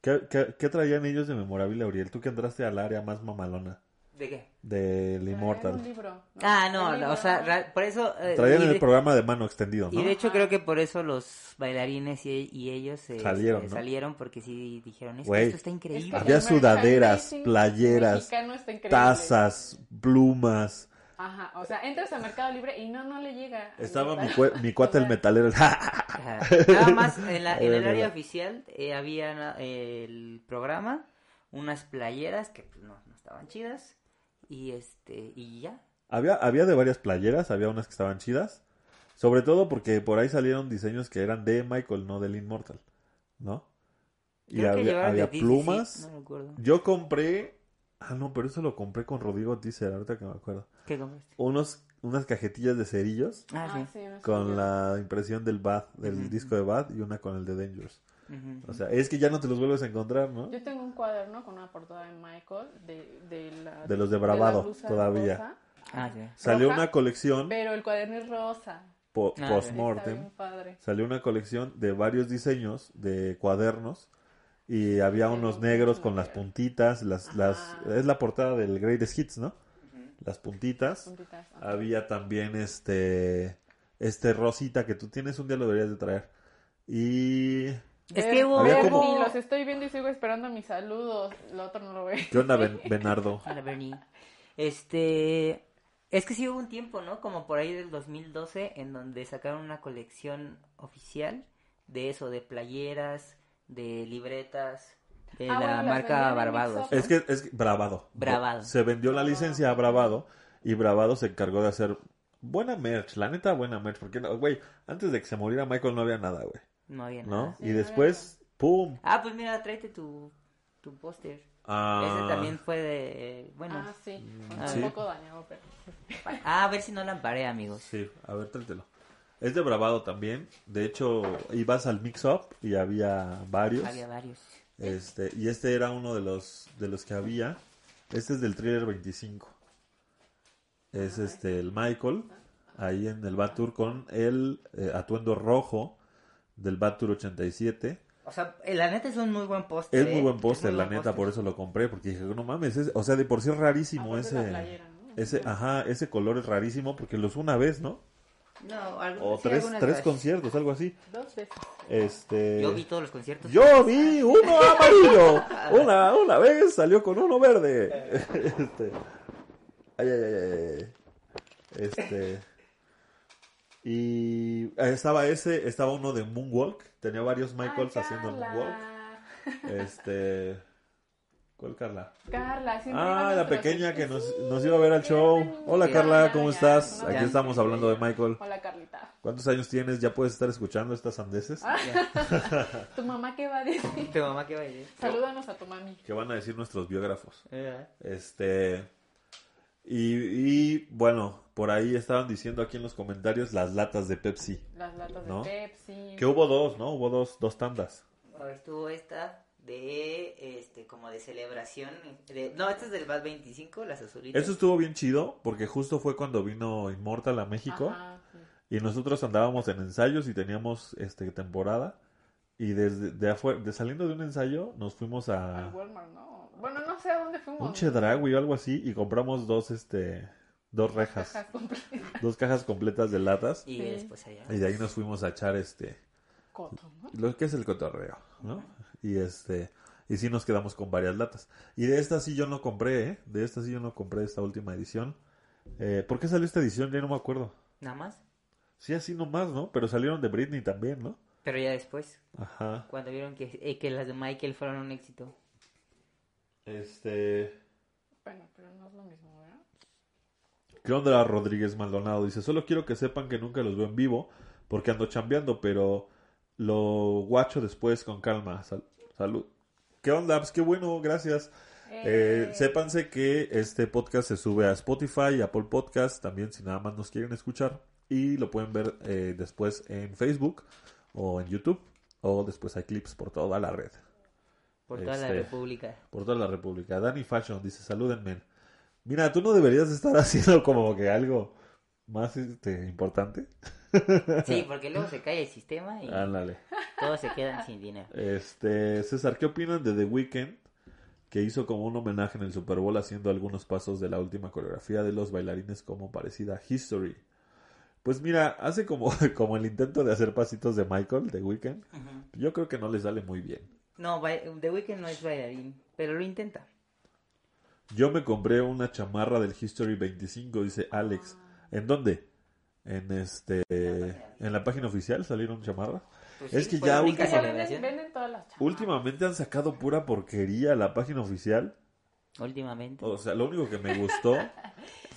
¿qué, qué, qué traían ellos de memorabilia, Uriel? Tú que entraste al área más mamalona ¿De qué? del Immortal. libro, ¿no? Ah, no, El o sea, por eso... eh, Traían y, de, el programa de mano extendido, y ¿no? de hecho Ajá. creo que por eso los bailarines y, y ellos eh, Salieron, se- ¿no? salieron porque sí dijeron, es que Güey. esto está Es increíble. que Había el sudaderas, playeras. Tazas, plumas. Ajá, o sea, entras a Mercado Libre y no, no le llega. Estaba mi, cue- mi cuate O el sea, metalero. Ajá. Nada más en, la- en el área oficial eh, había na- el programa, unas playeras que pues, no, no estaban chidas y este y ya. había, había de varias playeras, había unas que estaban chidas. Sobre todo porque por ahí salieron diseños que eran de Michael, no del Inmortal. ¿No? Y Creo había, plumas. no recuerdo. Yo compré. Ah, no, pero eso lo compré con Rodrigo Teaser, ahorita que me acuerdo. ¿Qué compraste? Unos, unas cajetillas de cerillos Ah, Ah, sí. con la impresión del Bad, del disco de Bad y una con el de Dangerous. O sea, es que ya no te los vuelves a encontrar, ¿no? Yo tengo un cuaderno con una portada de Michael de, de, la, De los de Bravado, todavía. rosa, Ah. Salió roja, una colección pero el cuaderno es rosa. po- Ah, post-mortem. Salió una colección de varios diseños de cuadernos y había unos no, negros con las puntitas, las, las, Ajá. es la portada del Greatest Hits, ¿no? Las puntitas. Había también este, este rosita que tú tienes, un día lo deberías de traer. Y... Es que hubo- Bernie, como- los estoy viendo y sigo esperando mis saludos. Lo otro no lo veo. ¿Qué onda, Ben- Benardo? Hola, Bernie. Este. Es que sí hubo un tiempo, ¿no? Como por ahí del 2012, en donde sacaron una colección oficial de eso, de playeras, de libretas, de Ah, la bueno, marca Barbados. Es que es que- Bravado. Bravado. Se vendió la licencia a Bravado y Bravado se encargó de hacer buena merch, la neta buena merch, porque no, güey, antes de que se muriera Michael no había nada, güey, No había ¿no? nada. y después, pum. Ah, pues mira, tráete tu, tu póster. Ah, Ese también fue de. Bueno. Ah, sí. Ah, Un sí. poco dañado, pero. Ah, a ver si no la amparé, amigos. Sí, a ver, tráetelo. Es de Bravado también. De hecho, ibas al Mix Up y había varios. Había varios. Este, y este era uno de los de los que había. Este es del thriller 25. Es este el Michael ahí en el Bad Tour con el eh, atuendo rojo del Bad Tour 87. O sea, eh, la neta es un muy buen póster. Es muy buen póster, la buen neta, por eso lo compré, porque dije, no mames, es- o sea, de por sí es rarísimo ese playera, ¿no? ese ajá, ese color es rarísimo porque lo usó una vez, ¿no? No, algo- O sí, tres tres conciertos, algo así. Dos veces. Este Yo vi todos los conciertos. Yo vi uno amarillo. Una, una vez salió con uno verde. Este. Ay, ay, ay, ay. Este. Y estaba ese, estaba uno de Moonwalk. Tenía varios Michaels Ay, haciendo Carla. Moonwalk. Este. ¿Cuál Carla? Carla, siempre iba Ah, la pequeña que nos, Sí, nos iba a ver al show. Hola Carla, ¿cómo ya. estás? Aquí ya. estamos hablando de Michael. Hola, Carlita. ¿Cuántos años tienes? ¿Ya puedes estar escuchando estas sandeces? Ah. ¿Tu mamá qué va a decir? Tu mamá que va a decir. Salúdanos a tu mami. ¿Qué van a decir nuestros biógrafos? Eh, Este. Y, y, bueno, por ahí estaban diciendo aquí en los comentarios las latas de Pepsi. Las latas ¿No? de Pepsi. Que hubo dos, ¿no? Hubo dos, dos tandas. Estuvo esta de, este, como de celebración. de- no, esta es del BAT 25, las azulitas. Eso estuvo bien chido porque justo fue cuando vino Immortal a México Ajá, sí. y nosotros andábamos en ensayos y teníamos este temporada y desde de afuera, de saliendo de un ensayo nos fuimos Al a Walmart, ¿no? Bueno, no sé a dónde fuimos. un Chedraui o algo así y compramos dos este dos rejas, Cajas completas. dos cajas completas de latas Y Sí. después allá. y de ahí nos fuimos a echar este Coto, ¿no? lo que es el cotorreo, ¿no? Y este, y sí nos quedamos con varias latas. Y de esta sí yo no compré, ¿eh? De esta sí yo no compré esta última edición. Eh, ¿Por qué salió esta edición? Ya no me acuerdo. Nada más. Sí, así nomás, ¿no? Pero salieron de Britney también, ¿no? Pero ya después, Ajá. cuando vieron que, eh, que las de Michael fueron un éxito. Este... Bueno, pero no es lo mismo, ¿verdad? ¿Qué onda Rodríguez Maldonado? Dice, solo quiero que sepan que nunca los veo en vivo porque ando chambeando, pero lo guacho después con calma. Sal- salud. ¿Qué onda? Pues qué bueno, gracias. Eh, sépanse que este podcast se sube a Spotify, Apple Podcast, también si nada más nos quieren escuchar. Y lo pueden ver eh, después en Facebook o en YouTube. O después hay clips por toda la red, Por toda la Este, República. por toda la República. Danny Fashion dice, salúdenme. Mira, tú no deberías estar haciendo como que algo más este, importante. Sí, porque luego se cae el sistema y Ándale. todos se quedan sin dinero. Este, César, ¿qué opinan de The Weeknd? Que hizo como un homenaje en el Super Bowl haciendo algunos pasos de la última coreografía de los bailarines como parecida a History. Pues mira, hace como, como el intento de hacer pasitos de Michael, The Weeknd. Yo creo que no le sale muy bien. No, ba- The Weeknd no es bailarín, pero lo intenta. Yo me compré una chamarra del History 25, dice Alex. ¿En dónde? En este, en la página oficial salieron chamarras. Pues Es sí, que ya la única última- celebración. Venden, venden todas las chamarras. Últimamente han sacado pura porquería la página oficial. Últimamente. O sea, lo único que me gustó Está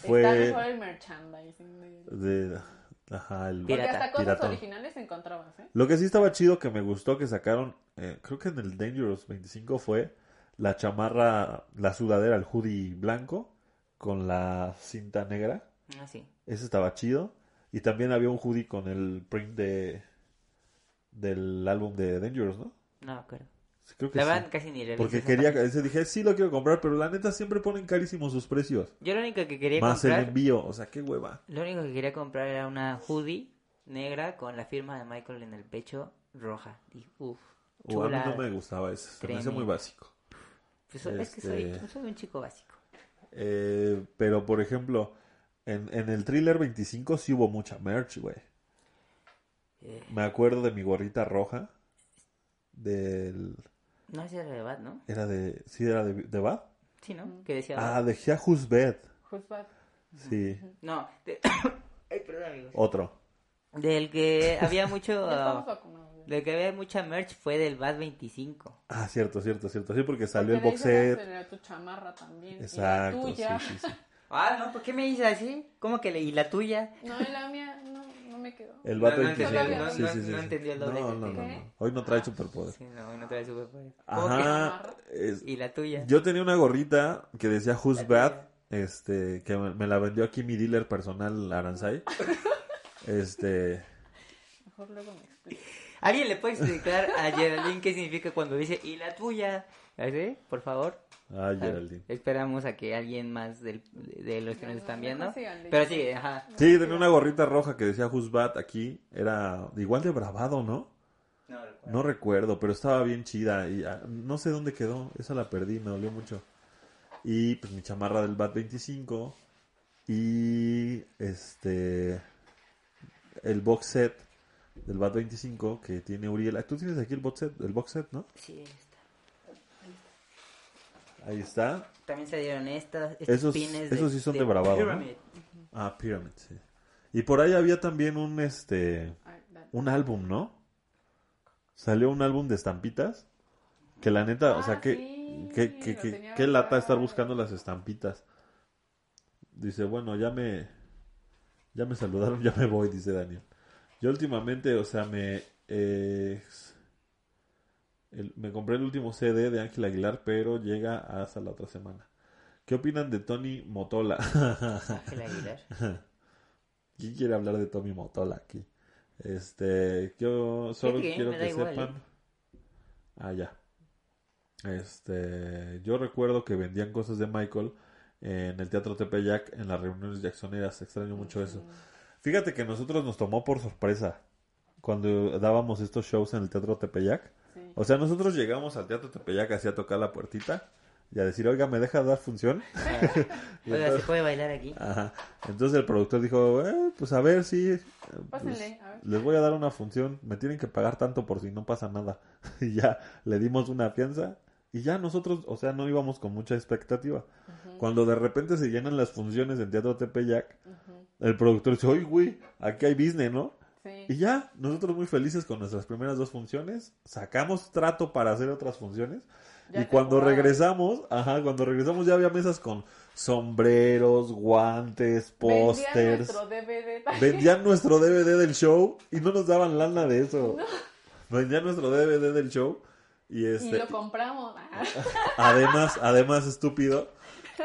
fue mejor el merchandising. de- de ajá, el Porque hasta cosas Piratón. originales encontrabas, ¿eh? Lo que sí estaba chido que me gustó que sacaron, eh, creo que en el Dangerous 25 fue la chamarra, la sudadera, el hoodie blanco con la cinta negra. Ah, sí. Ese estaba chido. Y también había un hoodie con el print de del álbum de Dangerous, ¿no? No, claro. Sí, Creo que La sí. verdad casi ni le Porque quería, ese dije, sí lo quiero comprar, pero la neta siempre ponen carísimos sus precios. Yo lo único que quería Más el comprar, envío, o sea, qué hueva. lo único que quería comprar era una hoodie negra con la firma de Michael en el pecho roja. Y, uf, O a mí no me gustaba eso, se me Créeme. muy básico. Pues, Es que soy, Este- soy un chico básico. Eh, pero, por ejemplo, en, en el thriller 25 sí hubo mucha merch, güey. Eh, Me acuerdo de mi gorrita roja. Del. No era de Bad, ¿no? Era de. ¿Sí era de, de Bad? Sí, ¿no? Que decía Ah, Bad. de Bed. Who's bad? Sí, No, de... Ay, perdón, amigos. otro. Del que había mucho... Ya estamos vacunados. güey. del que había mucha merch fue del Bad 25. Ah, cierto, cierto, cierto. Sí, porque salió el Porque box set. hace tu chamarra también. y la Exacto, sí, tuya. sí, sí. Ah, no, ¿por qué me dices así? ¿Cómo que le... y la tuya? No, y la mía no me quedó. El No, Bat no 25. entendió, no, sí, no, sí, sí, no sí. entendió el doble No, no, no, no. Hoy no trae superpoder. Sí, no, no trae superpoder. ¿Cómo que- Ajá. es- Y la tuya. Yo tenía una gorrita que decía Who's Bad, este, que me me la vendió aquí mi dealer personal Aranzai. Este, Mejor luego me explico. ¿Alguien le puede explicar a Geraldine qué significa cuando dice y la tuya? ¿Así? Por favor. Ay, Geraldine. Esperamos a que alguien más del- de los que nos están viendo. Pero sí, ajá. Sí, tenía una gorrita roja que decía Who's Bad aquí, era igual de bravado, ¿no? No, No recuerdo, pero estaba bien chida y ah, no sé dónde quedó, esa la perdí, me dolió mucho. Y pues mi chamarra del Bat 25 y este el box set del Bat 25 que tiene Uriel. Ah, Tú tienes aquí el box set, el box set, ¿no? Sí, está. Ahí está. También se dieron estas. Estos Esos- pines esos sí son de bravado, ¿no? Ah, Pyramid, sí. Y por ahí había también un este dale. un álbum, ¿no? Salió un álbum de estampitas que la neta, o sea Ah, que sí. Sí. ¿Qué, qué, lo qué- tenía qué lata estar buscando las estampitas? Dice, bueno, ya me, ya me saludaron, ya me voy, dice Daniel. Yo últimamente, o sea, me, eh, el- me compré el último CD de Ángel Aguilar, pero llega hasta la otra semana. ¿Qué opinan de Tony Motola? Ángel Aguilar. ¿Quién quiere hablar de Tommy Motola aquí? Este, yo solo quiero que igual, sepan. ¿eh? Ah, ya. Este, yo recuerdo que vendían cosas de Michael en el Teatro Tepeyac en las reuniones jacksoneras. Extraño mucho eso. Fíjate que nosotros nos tomó por sorpresa cuando dábamos estos shows en el Teatro Tepeyac. Sí. O sea, nosotros llegamos al Teatro Tepeyac así a tocar la puertita y a decir, oiga, ¿me deja dar función? Y Oiga, ¿se puede bailar aquí? Ajá. Entonces el productor dijo, eh, pues a ver si... eh, pues, les voy a dar una función, me tienen que pagar tanto por si no pasa nada. y ya le dimos una fianza y ya nosotros, o sea, no íbamos con mucha expectativa. Cuando de repente se llenan las funciones en Teatro Tepeyac, el productor dice, oye, güey, aquí hay business, ¿no? Y ya, nosotros muy felices con nuestras primeras dos funciones, sacamos trato para hacer otras funciones. Ya y cuando regresamos, ajá, cuando regresamos ya había mesas con sombreros, guantes, Vendían pósters. nuestro DVD. Vendían nuestro DVD del show y no nos daban lana de eso. Vendían nuestro DVD del show y Y este lo compramos. Además, además estúpido,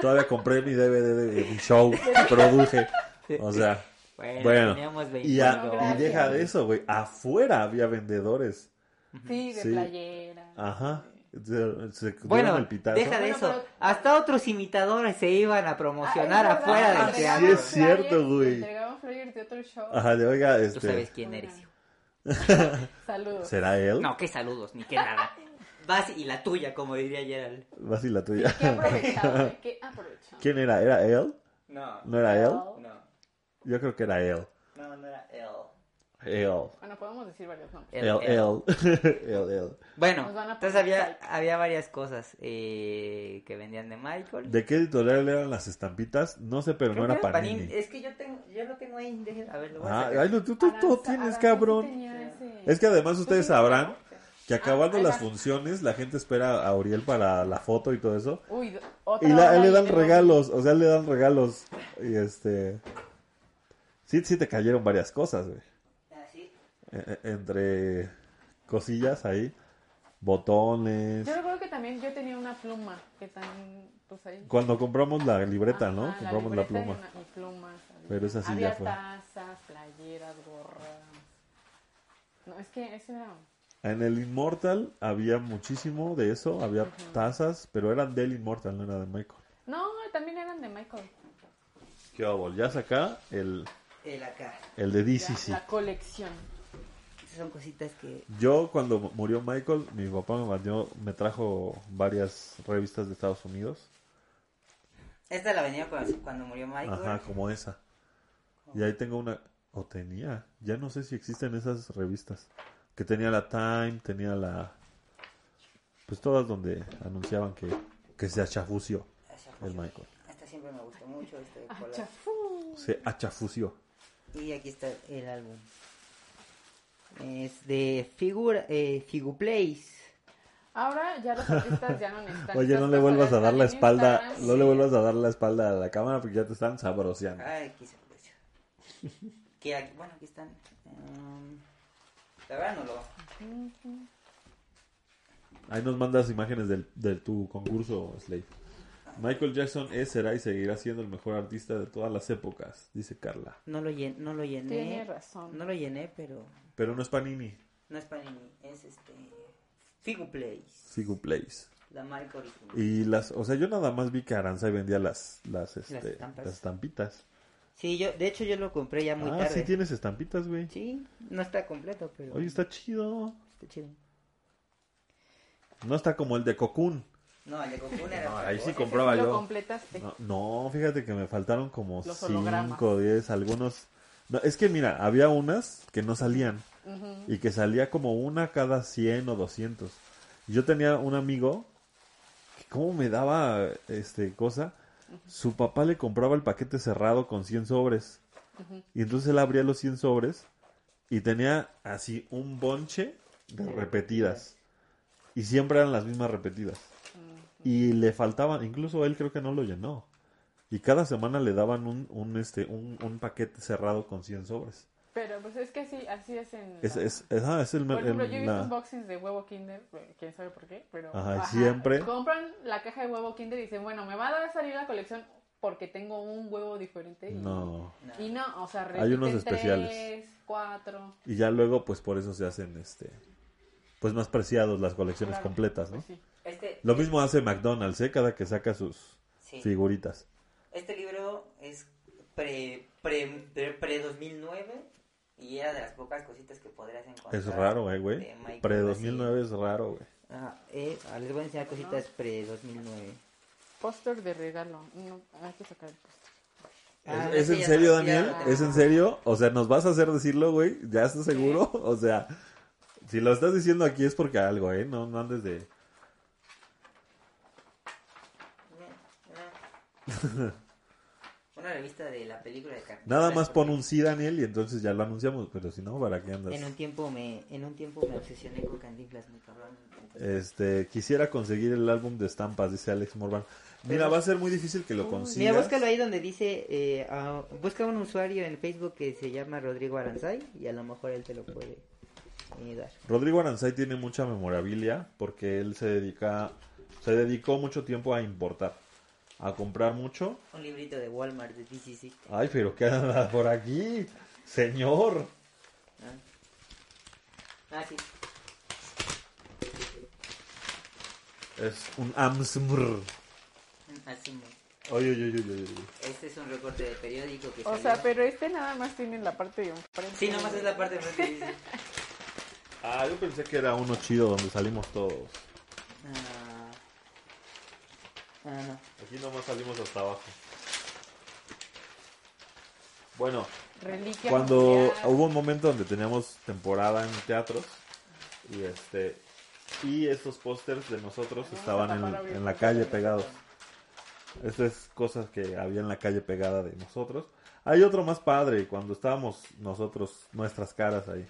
todavía compré mi DVD de mi show produje. O sea, Bueno, bueno, teníamos y, a- 25. y deja de eso, güey, afuera había vendedores. Sí, de Sí. playera. Ajá. Se, se dieron Bueno, el pitazo. deja de Bueno, eso. pero- Hasta otros imitadores se iban a promocionar Ah, afuera del entregamos Sí, teatro. es cierto, güey. Entregamos flyers de otro show. Ajá, de oiga, Tú sabes este, quién eres. Saludos. ¿será él? No, qué saludos, ni qué nada. Vas y la tuya, como diría Gerald. Vas y la tuya. Qué aprovechado, qué aprovechado. ¿Quién era? ¿Era él? No, ¿No era él? no, Yo creo que era él. no, no era él. Él. Bueno, podemos decir varios nombres. Él, Él, él. Él, él. Bueno, entonces había, había varias cosas eh, que vendían de Michael. ¿De qué editorial eran las estampitas? No sé, pero Creo no era que Panini. Es que yo tengo, yo lo tengo ahí. A ver, lo voy a Ah, sacar. ay, no, tú, tú, tú Aranza- tienes, Aranza cabrón. sí tenía ese- Es que además ustedes sabrán que acabando ahí las funciones, la gente espera a Uriel para la foto y todo eso. Uy, otra Y la- hora le dan regalos, o sea, le dan regalos. Y este. Sí, sí te cayeron varias cosas, güey. Así. E- e- entre cosillas ahí, botones. Yo recuerdo que también yo tenía una pluma que también, pues ahí. Cuando compramos la libreta, ¿no? Ajá, compramos la, libreta y pluma. una- y plumas. Pero esa sí Había ya fue. tazas, playeras, gorras. No, es que eso era. En el Immortal había muchísimo de eso, había tazas, pero eran del Immortal, no era de Michael. No, también eran de Michael. ¿Qué hago? Ya saca el, El acá. el de Ya, DCC. La colección. Son cositas que. Yo cuando mu- murió Michael, mi papá me mandó, me trajo varias revistas de Estados Unidos. Esta la venía cuando, cuando murió Michael. Ajá, como esa. Y ahí tengo una, o tenía, ya no sé si existen esas revistas. Que tenía la Time, tenía la, pues todas donde anunciaban que, que se achafució el Michael. Esta siempre me gustó mucho. Este de Ah, color. Se achafució. Y aquí está el álbum. Es de Figura, eh, Figuplace. Ahora ya los artistas ya no necesitan. Oye, no le vuelvas a dar la en espalda, Instagram, no le vuelvas a dar la espalda a la cámara porque ya te están sabroseando. Ay, aquí se aprecia. que aquí, bueno, aquí están. Um, la verdad no lo. Ahí nos mandas imágenes del, de tu concurso, Slade. Michael Jackson es, será y seguirá siendo el mejor artista de todas las épocas, dice Carla. No lo, llen, no lo llené. Tiene razón. No lo llené, pero Pero no es Panini, no es Panini. Es este. Figu Place. La marca original. Y las, o sea, yo nada más vi que Aranza vendía las, las, este, las, estampas. estampitas. Sí, yo, de hecho yo lo compré ya muy ah, tarde. sí tienes estampitas, güey. Sí, no está completo, pero Oye, está chido. está chido. No está como el de Cocoon. No, el de Cocoon era No, ahí sí compraba Lo yo. completaste. No, no, fíjate que me faltaron como Los hologramas. 5, 10, algunos. No, es que mira, había unas que no salían y que salía como una cada 100 o 200. Y Yo tenía un amigo que como me daba este cosa, su papá le compraba el paquete cerrado con 100 sobres. Y entonces él abría los 100 sobres y tenía así un bonche de repetidas. Y siempre eran las mismas repetidas. Y le faltaban, incluso él creo que no lo llenó. Y cada semana le daban un, un, este, un, un paquete cerrado con 100 sobres. Pero pues es que así, así es en... Es, la- es, es, ah, es el, Por ejemplo, yo he visto la- unboxings de huevo Kinder, eh, quién sabe por qué, pero... Ajá, siempre- Compran la caja de huevo Kinder y dicen, bueno, me va a dar a salir la colección porque tengo un huevo diferente. Y No. Y no, o sea, Hay unos especiales. Tres, cuatro... Y ya luego, pues por eso se hacen, este, pues más preciados las colecciones claro, completas, ¿no? pues sí. Este, Lo mismo hace McDonald's, ¿eh? Cada que saca sus sí. figuritas. Este libro es pre, pre, pre, pre 2009 y era de las pocas cositas que podrías encontrar. Es raro, eh, güey. Michael Pre así. 2009 es raro, güey. Ajá, eh, ah, les voy a enseñar cositas pre 2009. Póster de regalo. No, hay que sacar el póster. Ah, ¿Es, en serio, no- Daniel? no- ¿Es en serio? O sea, ¿nos vas a hacer decirlo, güey? ¿Ya estás seguro? O sea, si lo estás diciendo aquí es porque algo, ¿eh? No, no andes de... Una revista de la película de Carnitas. Nada más pon un sí, Daniel, y entonces ya lo anunciamos. Pero si no, ¿para qué andas? En un tiempo me, en un tiempo me obsesioné con Cantinflas, muy cabrón. entonces- Este, quisiera conseguir el álbum de estampas, dice Alex Morvan. Mira, Pero- va a ser muy difícil que lo Mira, consigas. búscalo ahí donde dice, eh, ah, busca un usuario en Facebook que se llama Rodrigo Aranzay y a lo mejor él te lo puede eh, dar. Rodrigo Aranzay tiene mucha memorabilia porque él se dedica, se dedicó mucho tiempo a importar, a comprar mucho. Un librito de Walmart de DCC. Ay, pero ¿qué anda por aquí? Señor. Ah, sí. Es un AMSMR. Oye, oye, oye, oye, oye. Este es un recorte de periódico que O salió. sea, pero este nada más tiene la parte de enfrente. Sí, nomás es la parte de frente, sí, sí. Ah, yo pensé que era uno chido donde salimos todos. Ah, ah, no. Aquí nomás salimos hasta abajo. Bueno, Reliquia cuando hubo un momento donde teníamos temporada en teatros y este y estos pósters de nosotros Vamos a estaban en, en la calle pegados. Estas es cosas que había en la calle pegada de nosotros. Hay otro más padre cuando estábamos nosotros, nuestras caras ahí.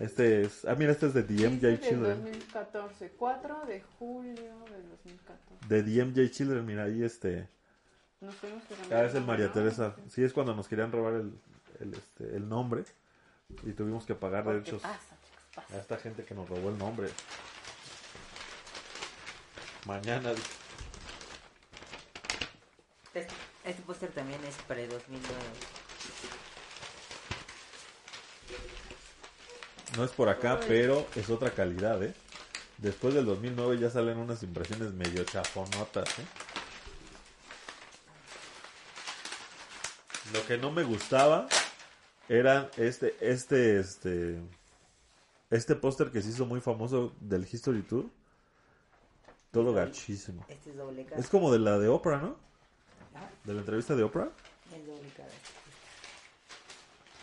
Este es. Ah, mira, este es de DMJ este Children. Del 2014, 4 de julio del 2014. De DMJ Children, mira, ahí este. Nos fuimos Ah, es el María Teresa. Sí, es cuando nos querían robar el, el, este, el nombre y tuvimos que pagar Porque derechos pasa, chicos, pasa. a esta gente que nos robó el nombre. Mañana. Este, este póster también es pre-2009. No es por acá, pero es otra calidad, ¿eh? Después del 2009 ya salen unas impresiones medio chafonotas, ¿eh? Lo que no me gustaba era este, este, este, este póster que se hizo muy famoso del History Tour. Todo gachísimo. Este es doble cara. Es como de la de Oprah, ¿no? De la entrevista de Oprah. es doble cara.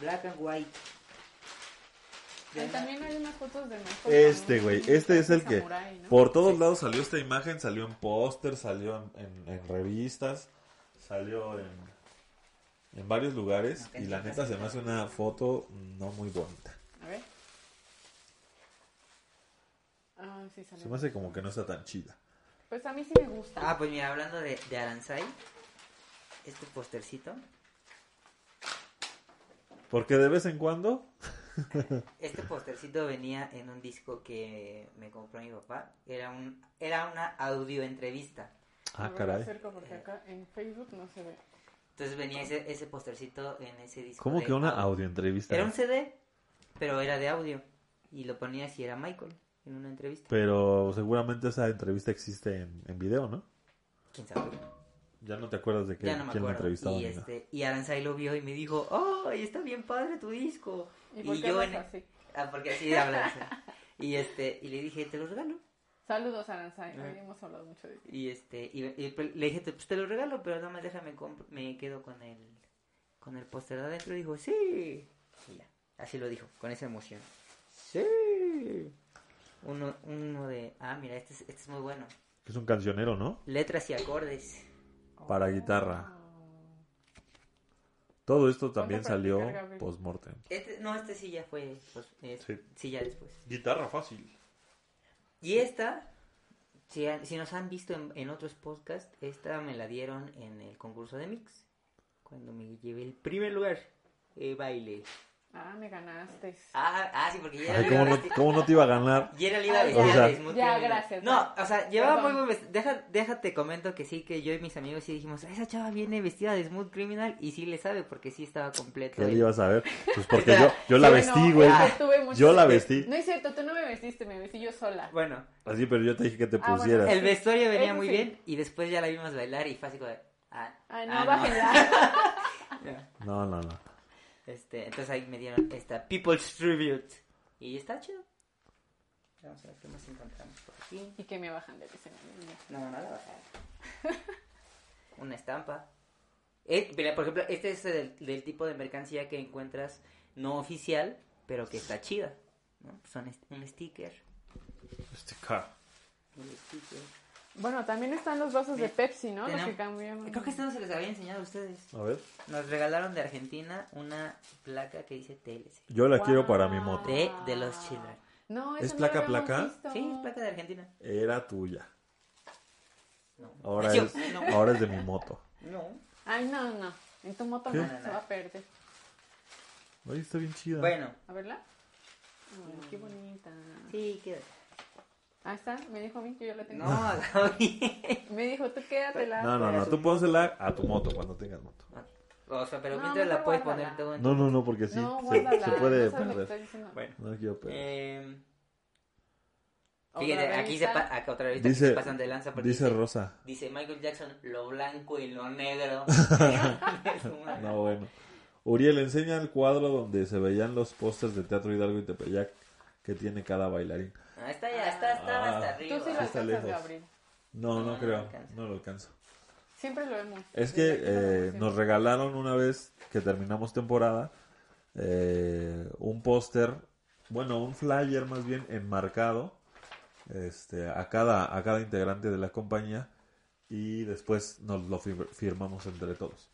Black and white. También hay unas fotos de Michael Este, güey, este es el que por todos lados salió esta imagen, salió en póster, salió en, en- en revistas, salió en, en varios lugares y la neta se me hace una foto no muy bonita. A ver. Ah, sí, salió. Se me hace como que no está tan chida. Pues a mí sí me gusta. Ah, pues mira, hablando de, de Aranzai, este postercito, Porque de vez en cuando, este postercito venía en un disco que me compró mi papá. Era un, era una audio entrevista. ah caray, acerco porque acá en Facebook no se ve. Entonces venía ese, ese postercito en ese disco. ¿cómo que una audio. entrevista? Era un CD, pero era de audio. Y lo ponías y era Michael en una entrevista. Pero seguramente esa entrevista existe en, en video, ¿no? ¿Quién sabe? Ya no te acuerdas de que, ya no me quién lo acuerdo. entrevistaba. Y, este, y Aranzai lo vio y me dijo, ¡Oh, está bien padre tu disco! ¿Y por qué yo en- así? Ah, porque así habla. Y, este, y le dije, te lo regalo. Saludos, Aranzai. Ajá. Hoy hemos hablado mucho de ti. Y este y, y pues le dije, pues te lo regalo, pero nada más déjame, me quedo con el con el póster de adentro. Y dijo, sí. Y ya, así lo dijo, con esa emoción. Sí. Uno, uno de, ah, mira, este es, este es muy bueno. Es un cancionero, ¿no? Letras y acordes. Para guitarra. Todo esto también salió post-mortem. Este, no, este sí ya fue, pues, Sí. sí. ya después. Guitarra fácil. Y esta, Si, si nos han visto en, en otros podcasts, esta me la dieron en el concurso de Mix. Cuando me llevé el primer lugar. Eh, baile. Ah, me ganaste. Ah, ah, sí, porque ya Ay, ¿cómo, no, ¿Cómo no te iba a ganar? Y era iba Ay, vestida ya. O sea- gracias, No, o sea, llevaba muy buen vestido. Deja, déjate comento que sí, que yo y mis amigos sí dijimos, "Ah, esa chava viene vestida de Smooth Criminal y sí le sabe porque sí estaba completo. ¿Qué le ibas a ver? Pues porque yo, yo la Sí, vestí, no, güey. Yo la vestí. No es cierto, tú no me vestiste, me vestí yo sola. Bueno, Así, pero yo te dije que te Ah, bueno, pusieras. el vestuario venía Eso muy sí. bien y después ya la vimos bailar y fue así como de, ah, Ay, no, ah, bájenla. Ya. No, no, no. Este, entonces ahí me dieron esta People's Tribute. Y está chido. Vamos a ver qué más encontramos por aquí. y que me bajan de diseño. No, no la bajar. Una estampa. Eh, mira, por ejemplo, este es del, del tipo de mercancía que encuentras no oficial, pero que está chida. ¿no? Son est- un sticker. Este car. Un sticker. Bueno, también están los vasos de Pepsi, ¿no? Los que cambiaron. Creo que esto no se les había enseñado a ustedes. A ver. Nos regalaron de Argentina una placa que dice TLC. Yo la Wow. quiero para mi moto. De, de los Children. No, ¿Es esa no placa, habíamos placa? visto. Sí, es placa de Argentina. Era tuya. No. Ahora es, no. ahora es de mi moto. No. Ay, no, no. En tu moto ¿Qué? no se va a perder. Oye, está bien chida. Bueno, A verla. Ay, qué bonita. sí, quédate. Ahí está, me dijo a mí, yo ya la tengo. No. Me dijo, tú quédatela. No, no, no. Tú pónsela a tu moto cuando tengas moto. O sea, pero No, mientras la puedes guárdala. poner No, no, no, porque sí. no, se, puede no que perder. Bueno, No quiero perder. eh, fíjate, aquí se, pa- acá otra vez aquí Dice, se pasan de lanza porque dice dice, Rosa. dice Michael Jackson lo blanco y lo negro. No, bueno. Uriel, enseña el cuadro donde se veían los pósters de Teatro Hidalgo y Tepeyac que tiene cada bailarín. Ah, está ya, está, está Ah. hasta arriba. Tú sí lo está alcanzas, lejos. Gabriel. No, No, no, no creo. No lo alcanzo. Siempre lo vemos. Es que eh, nos regalaron una vez que terminamos temporada eh, un póster, bueno, un flyer más bien enmarcado este, a, cada, a cada integrante de la compañía y después nos lo fir- firmamos entre todos.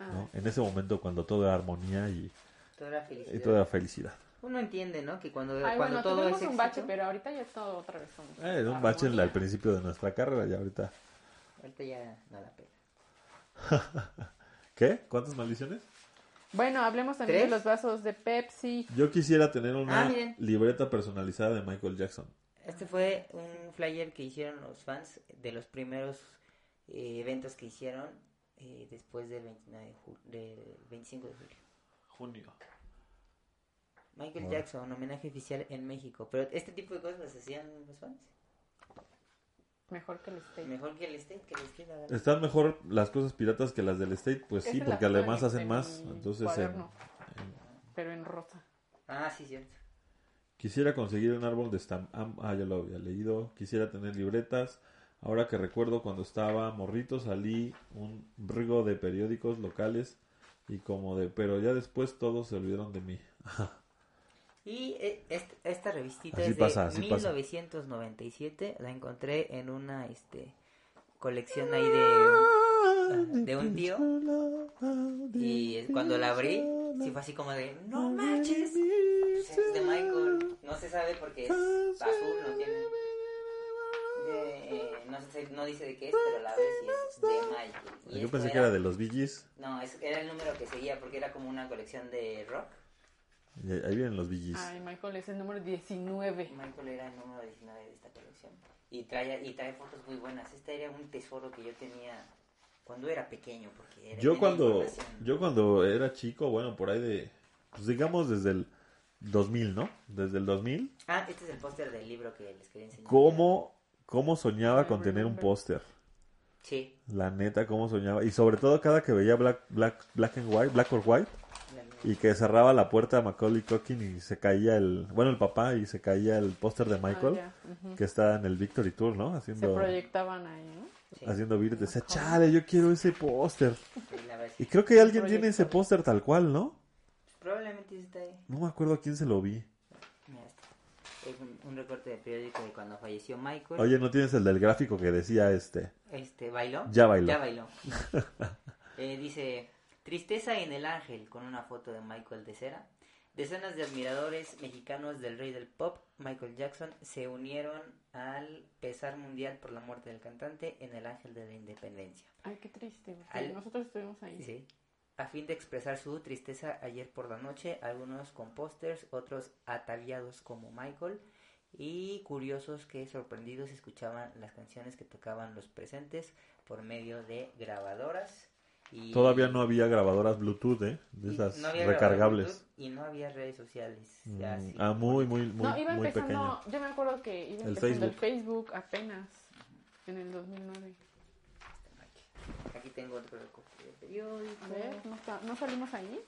¿no? En ese momento cuando todo era armonía y, Toda la y toda era felicidad. Uno entiende, ¿no? Que cuando, Ay, cuando bueno, todo es un bache, éxito- pero ahorita ya todo otra vez somos. Eh, un bache al principio de nuestra carrera y ahorita... Ahorita ya no la pena. ¿Qué? ¿Cuántas maldiciones? Bueno, hablemos también ¿Tres? de los vasos de Pepsi. Yo quisiera tener una Ah, libreta personalizada de Michael Jackson. Este fue un flyer que hicieron los fans de los primeros eh, eventos que hicieron eh, después del 29 de del 25 de julio. Junio. Michael Bueno. Jackson, homenaje oficial en México. Pero este tipo de cosas las hacían los fans. Mejor que el steak. Mejor que el State, que el State. ¿Están mejor las cosas piratas que las del State? Pues sí, porque además en- hacen en más. Entonces, en- cuaderno. en- Pero en rosa. Ah, sí, cierto. quisiera conseguir un árbol de stamp. Ah, ya lo había leído. Quisiera tener libretas. Ahora que recuerdo cuando estaba morrito salí un rigo de periódicos locales y como de... Pero ya después todos se olvidaron de mí. Y eh, est- esta revistita Así es pasa, de así pasa. 1997. La encontré en una este colección ahí de, de un tío. Y cuando la abrí, sí fue así como de, no manches. Pues es de Michael. No se sabe porque es azul, no tiene... de- eh, no, sé, no dice de qué es, pero la y es de Michael. Y Yo pensé que era de los Bee Gees. No, es- era el número que seguía porque era como una colección de rock. Y ahí vienen los Gees. Ay, Michael es el número 19. Michael era el número 19 de esta colección. Y trae, y trae fotos muy buenas. Este era un tesoro que yo tenía cuando era pequeño. Porque era, Yo cuando, yo cuando era chico, bueno, por ahí de, pues digamos desde el 2000, ¿no? Desde el 2000, Ah, este es el póster del libro que les quería enseñar. ¿cómo, cómo soñaba con I tener un póster? Sí. La neta, cómo soñaba. Y sobre todo cada que veía Black, Black, Black and White, Black or White, y que cerraba la puerta a Macaulay Culkin y se caía el, bueno, el papá y se caía el póster de Michael, Ah, que está en el Victory Tour, ¿no? Se Haciendo, proyectaban ahí, ¿no? sí, haciendo beat. Decía, chale, yo quiero ese póster. sí, Y creo que alguien tiene ese póster tal cual, ¿no? Probablemente está ahí. No me acuerdo a quién se lo vi. Mira este. Es un, un recorte de periódico de cuando falleció Michael. Oye, ¿no tienes el del gráfico que decía este? Este, ¿bailó? Ya bailó. Ya bailó. Eh, dice, tristeza en el ángel, con una foto de Michael de cera. Decenas de admiradores mexicanos del rey del pop, Michael Jackson, se unieron al pesar mundial por la muerte del cantante en el Ángel de la Independencia. Ay, qué triste. porque Al- Nosotros estuvimos ahí. Sí. A fin de expresar su tristeza ayer por la noche, algunos con pósters, otros ataviados como Michael y curiosos que sorprendidos escuchaban las canciones que tocaban los presentes por medio de grabadoras. Y Todavía no había grabadoras Bluetooth, ¿eh? De esas no recargables. Y no había redes sociales. Mm, así. ah, muy, muy, muy, no, iba muy empezando, pequeño. yo me acuerdo que iba El empezando el Facebook. Facebook apenas en el 2009. Aquí tengo otro de periódico. A ver, ¿no, está- ¿no salimos ahí?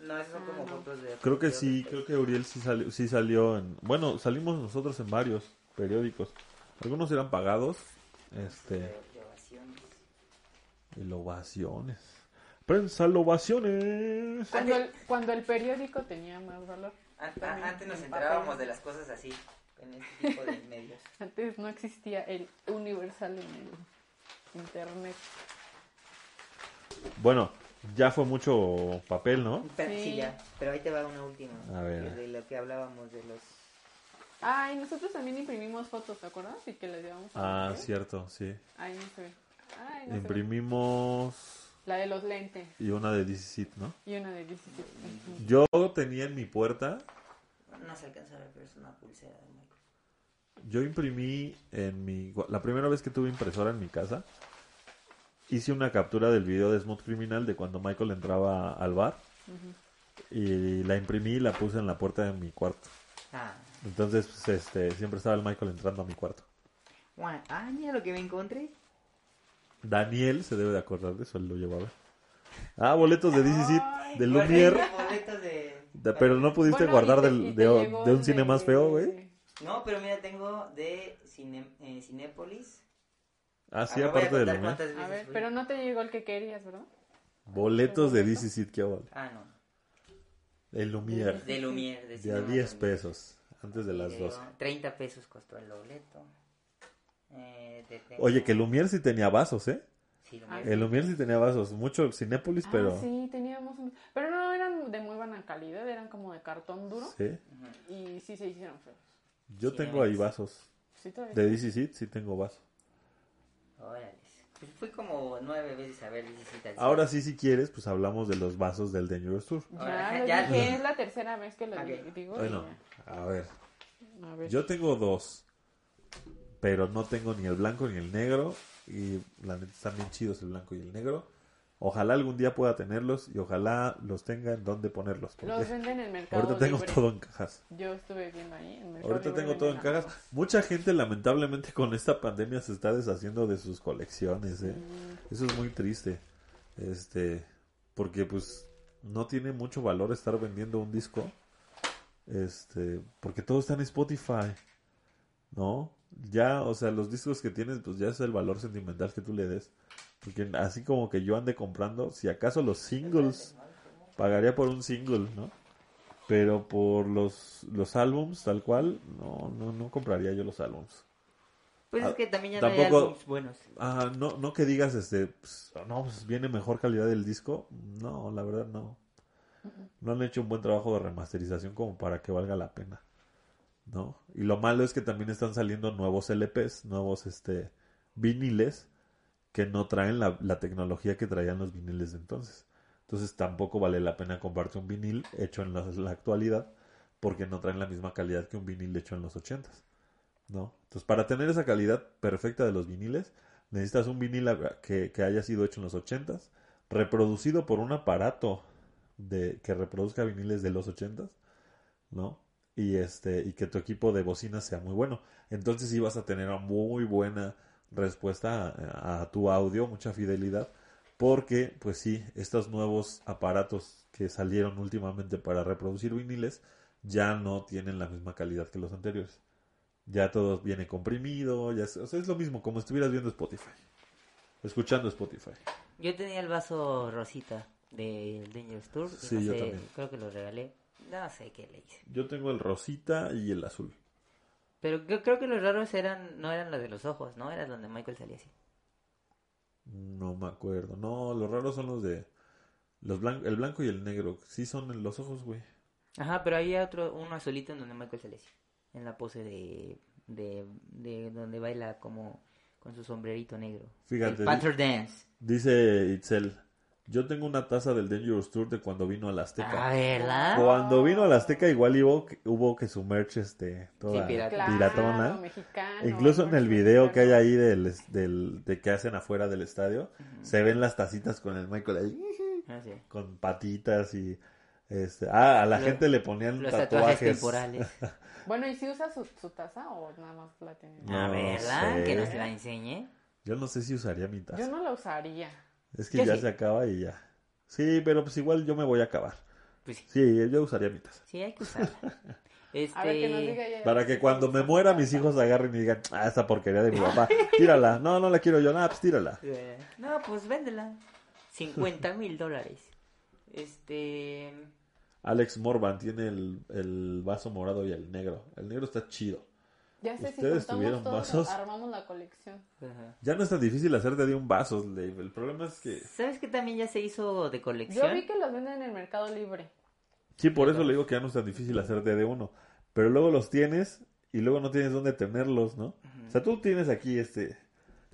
No, esos son Ah, como no. fotos de... Creo que sí, creo que Uriel sí salió, sí salió en... Bueno, salimos nosotros en varios periódicos. Algunos eran pagados. Este... países de- de ovaciones. Y ovaciones. Prensa ovaciones. Cuando el, cuando el periódico tenía más valor. An- a- También Antes nos en enterábamos de las cosas así, en este tipo de medios. Antes no existía el universal en el internet. Bueno, ya fue mucho papel, ¿no? Pero, sí. Sí. ya, pero ahí te va una última. A ver. De lo que hablábamos de los... Ah, y nosotros también imprimimos fotos, ¿te acuerdas? Y que les llevamos a Ah, cierto, sí. Ahí no se ve. Ay, no. Imprimimos La de los lentes y una de DC, ¿no? y una de 17. Ujú. Yo tenía en mi puerta, No se alcanza a ver, pero es una pulsera de Michael. yo imprimí en mi... La primera vez que tuve impresora en mi casa, hice una captura del video de Smooth Criminal de cuando Michael entraba al bar y la imprimí y la puse en la puerta de mi cuarto. Ah, Entonces, pues, este, siempre estaba el Michael entrando a mi cuarto. guau, ah, mira lo que me encontré. Daniel se debe de acordar de eso, él lo llevaba. Ah, boletos de DC, Ay, de boletos de... De- pero no pudiste Bueno, guardar te- del- de, de un cine más feo, güey. No, pero mira, tengo de Cine, eh, Cinépolis. Ah, sí, Ah, aparte de cuántas A ver, pero no te llegó el que querías, ¿verdad? Boletos de DC Seat, qué vale. Ah, no. El Lumière. De Lumière. De, De a Cinema 10 Lumière. pesos. Antes de las de- 12. 30 pesos costó el boleto. Eh, Oye, que Lumière sí tenía vasos, ¿eh? Sí, Ah. El Lumière sí tenía vasos. Mucho Cinépolis, pero... Ah, sí, teníamos un... Pero no eran de muy buena calidad, eran como de cartón duro. Sí. Y sí se hicieron feos. Yo Sí, tengo ahí vasos. Sí, todavía. De DC sí tengo vasos. Órale. Pues fui como nueve veces a ver. Ahora sí, si quieres, pues hablamos de los vasos del Dangerous Tour. Ya, ya- dije, es la tercera vez que lo Ok. digo. y Bueno, a ver. ya. A ver. Yo tengo dos, pero no tengo ni el blanco ni el negro. Y la neta están bien chidos el blanco y el negro. Ojalá algún día pueda tenerlos y ojalá los tenga en donde ponerlos. Los venden en Mercado ahorita tengo todo en cajas. Yo estuve viendo ahí en Mercado Ahorita tengo todo en cajas. Mucha gente lamentablemente con esta pandemia se está deshaciendo de sus colecciones. ¿eh? Eso es muy triste. Este, porque pues no tiene mucho valor estar vendiendo un disco. Este, porque todo está en Spotify. ¿No? Ya, o sea, los discos que tienes, pues ya es el valor sentimental que tú le des. Porque así como que yo ande comprando, si acaso los singles, pagaría por un single, ¿no? Pero por los, los álbums, tal cual, no, no, no compraría yo los álbums. Pues es Ah, que también ya no hay tampoco- buenos. Ah, no, no que digas, este, pues, no, pues viene mejor calidad del disco. No, la verdad no. No han hecho un buen trabajo de remasterización como para que valga la pena. ¿No? Y lo malo es que también están saliendo nuevos LPs, nuevos, este, viniles que no traen la, la tecnología que traían los viniles de entonces. Entonces tampoco vale la pena comprarte un vinil hecho en la, la actualidad porque no traen la misma calidad que un vinil hecho en los ochentas. ¿no? Entonces, para tener esa calidad perfecta de los viniles, necesitas un vinil que, que haya sido hecho en los 80s, reproducido por un aparato de, que reproduzca viniles de los 80s, ¿no? Y, este, y que tu equipo de bocinas sea muy bueno. Entonces sí vas a tener una muy buena respuesta a, a tu audio, mucha fidelidad, porque, pues sí, estos nuevos aparatos que salieron últimamente para reproducir viniles ya no tienen la misma calidad que los anteriores. Ya todo viene comprimido, ya es, o sea, es lo mismo, como estuvieras viendo Spotify. Escuchando Spotify. Yo tenía el vaso rosita del Dangerous Tour. Sí, no yo también. Creo que lo regalé. No sé qué le hice. Yo tengo el rosita y el azul. Pero yo creo que los raros eran no eran los de los ojos, ¿no? Era donde Michael salía así. No me acuerdo. No, los raros son los de... Los blan- el blanco y el negro. Sí son en los ojos, güey. Ajá, pero había otro, uno azulito en donde Michael lesió. En la pose de, de, de donde baila como con su sombrerito negro. Fíjate, El Panther Dance. Dice Itzel, yo tengo una taza del Dangerous Tour de cuando vino a la Azteca. Ah, ¿verdad? Cuando vino a la Azteca igual hubo, hubo que su merch este, toda Sí, pirata. Claro, piratona. mexicano, Incluso en el video que hay ahí del, del, de que hacen afuera del estadio, se ven las tacitas con el Michael ahí, Ah, sí. con patitas y... Este, ah, a la Los- gente le ponían Los tatuajes tatuajes. temporales. Bueno, ¿y si usa su, su taza o nada más la tiene? No Ah, ¿verdad? sé. Que nos la enseñe. Yo no sé si usaría mi taza. Yo no la usaría. Es que Yo ya sí. se acaba y ya. Sí, pero pues igual yo me voy a acabar. Pues sí, Sí, yo usaría mi taza. sí hay que usarla. Este... A ver, que nos diga ella. Para que cuando me muera mis hijos agarren y digan, ah, esa porquería de mi papá, tírala. No, no la quiero yo, nada, pues tírala. Eh, No, pues véndela. 50 mil dólares. Este... Alex Morvan tiene el, el vaso morado y el negro. El negro está chido. Ya sé, si ¿Ustedes tuvieron juntamos vasos? todos, armamos la colección. ajá. Ya no es tan difícil hacerte de un vaso, Dave. El problema es que... ¿Sabes que también ya se hizo de colección? Yo vi que los venden en el Mercado Libre. Sí, por eso le digo que ya no es tan difícil hacerte de uno. Pero luego los tienes y luego no tienes dónde tenerlos, ¿no? O sea, tú tienes aquí este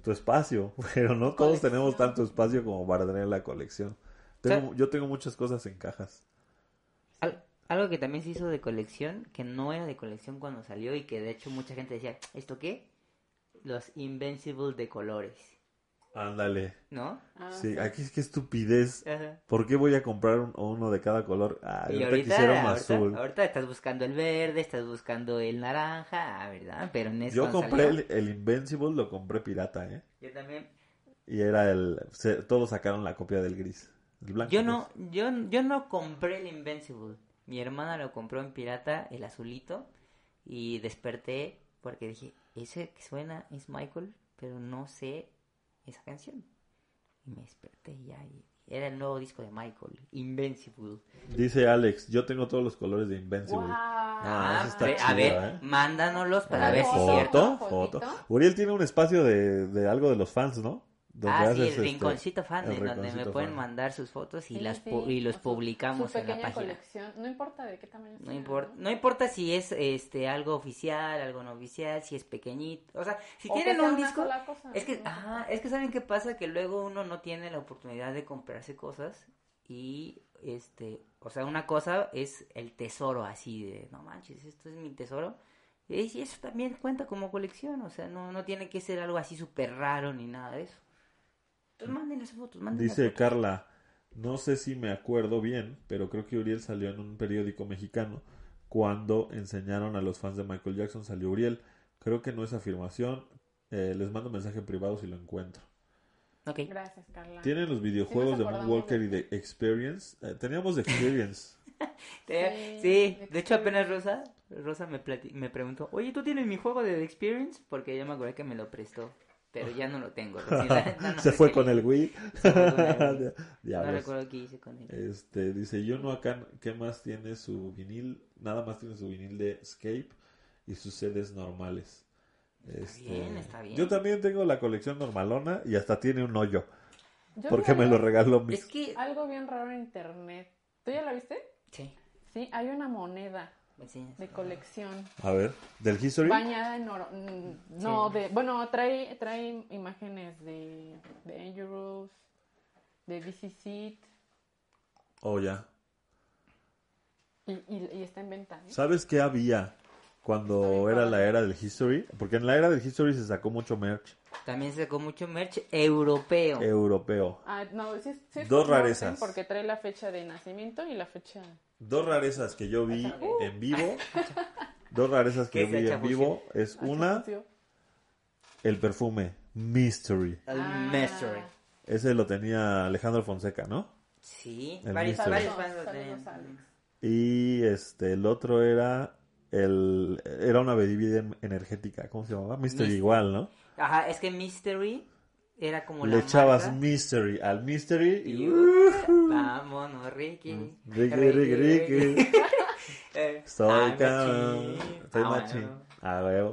tu espacio, pero no todos Colección. tenemos tanto espacio como para tener la colección. Tengo- yo tengo muchas cosas en cajas. Al- algo que también se hizo de colección, que no era de colección cuando salió y que de hecho mucha gente decía, ¿esto qué? Los Invincible de colores, Ándale. ¿no? Ah, Sí, sí. aquí es que estupidez. Ajá. ¿Por qué voy a comprar un- uno de cada color? Ah, Y ahorita, ahorita, quisiera un ahorita, azul. ahorita estás buscando el verde, estás buscando el naranja, ah, ¿verdad? Pero en eso Yo compré salió- el, el Invincible, lo compré pirata, ¿eh? Yo también. Y era el... se- todos sacaron la copia del gris. El blanco. Yo no, pues. yo, yo no compré el Invincible. Mi hermana lo compró en pirata, el azulito, y desperté porque dije, ese que suena es Michael, pero no sé esa canción. Y me desperté ya y era el nuevo disco de Michael, Invincible. Dice Alex, yo tengo todos los colores de Invincible. ¡Guau! Ah, eso está a chido, ver, ¿eh? mándanos para A ver si es cierto. Foto. Uriel tiene un espacio de, de algo de los fans, ¿no? Ah, sí, el este, rinconcito fan, el en donde me rinconcito pueden fan. mandar sus fotos y Sí, las sí, y los su- publicamos su en la pequeña página. colección. No importa de qué tamaño No sea, importa, no importa si es este algo oficial, algo no oficial, si es pequeñito, o sea, si O tienen un disco, cosa, es que, ¿no? ajá, es que saben qué pasa que luego uno no tiene la oportunidad de comprarse cosas y este, o sea, una cosa es el tesoro así de, no manches, esto es mi tesoro. Y eso también cuenta como colección, o sea, no, no tiene que ser algo así súper raro ni nada de eso. Entonces manden las fotos, manden las Dice fotos. Carla, no sé si me acuerdo bien, pero creo que Uriel salió en un periódico mexicano cuando enseñaron a los fans de Michael Jackson, salió Uriel. Creo que no es afirmación. Eh, les mando mensaje privado si lo encuentro. Ok. Gracias, Carla. ¿Tienen los videojuegos de Moonwalker de y de Experience? Eh, teníamos de Experience. Sí, Sí, de hecho apenas Rosa, Rosa me, me preguntó, oye, ¿tú tienes mi juego de The Experience? Porque yo me acordé que me lo prestó, pero ya no lo tengo. recién no, no Se fue con el Wii. Se fue con el Wii. No Diablos. recuerdo qué hice con él. Este, dice, yo no acá, ¿qué más tiene su vinil? Nada más tiene su vinil de Escape y sus sedes normales. Este, bien, está bien. Yo también tengo la colección normalona y hasta tiene un hoyo, Yo porque me lo regaló mi... Es que... Algo bien raro en internet. ¿Tú ya la viste? Sí, Sí, hay una moneda enseñas. de colección A ver, ¿del History? bañada en oro. No, Sí. de, bueno, trae, trae imágenes de, de Dangerous, de DC Seed Oh, ya. y, y, y está en venta. ¿eh? ¿Sabes qué había cuando era la era del History? Porque en la era del History se sacó mucho merch También sacó mucho merch europeo. europeo. Ah, no, sí, sí es Dos rarezas. Porque trae la fecha de nacimiento y la fecha. Dos rarezas que yo vi Uh. en vivo. Dos rarezas que ¿Qué yo vi en vivo. Es Ah, una, el perfume Mystery. El Ah. Mystery. Ese lo tenía Alejandro Fonseca, ¿no? Sí, El varios, varios fans lo tenían. Alex. Y este, el otro era el era una bebida energética, ¿cómo se llamaba? Mystery Mystery. igual, ¿no? Ajá, es que Mystery era como la Le echabas marca. Mystery al Mystery y Y- Vámonos, Ricky. Mm, Ricky, Ricky, Ricky. Eh, Estoy I'm cabrón. machín. Estoy Ah, machín. bueno. A huevo.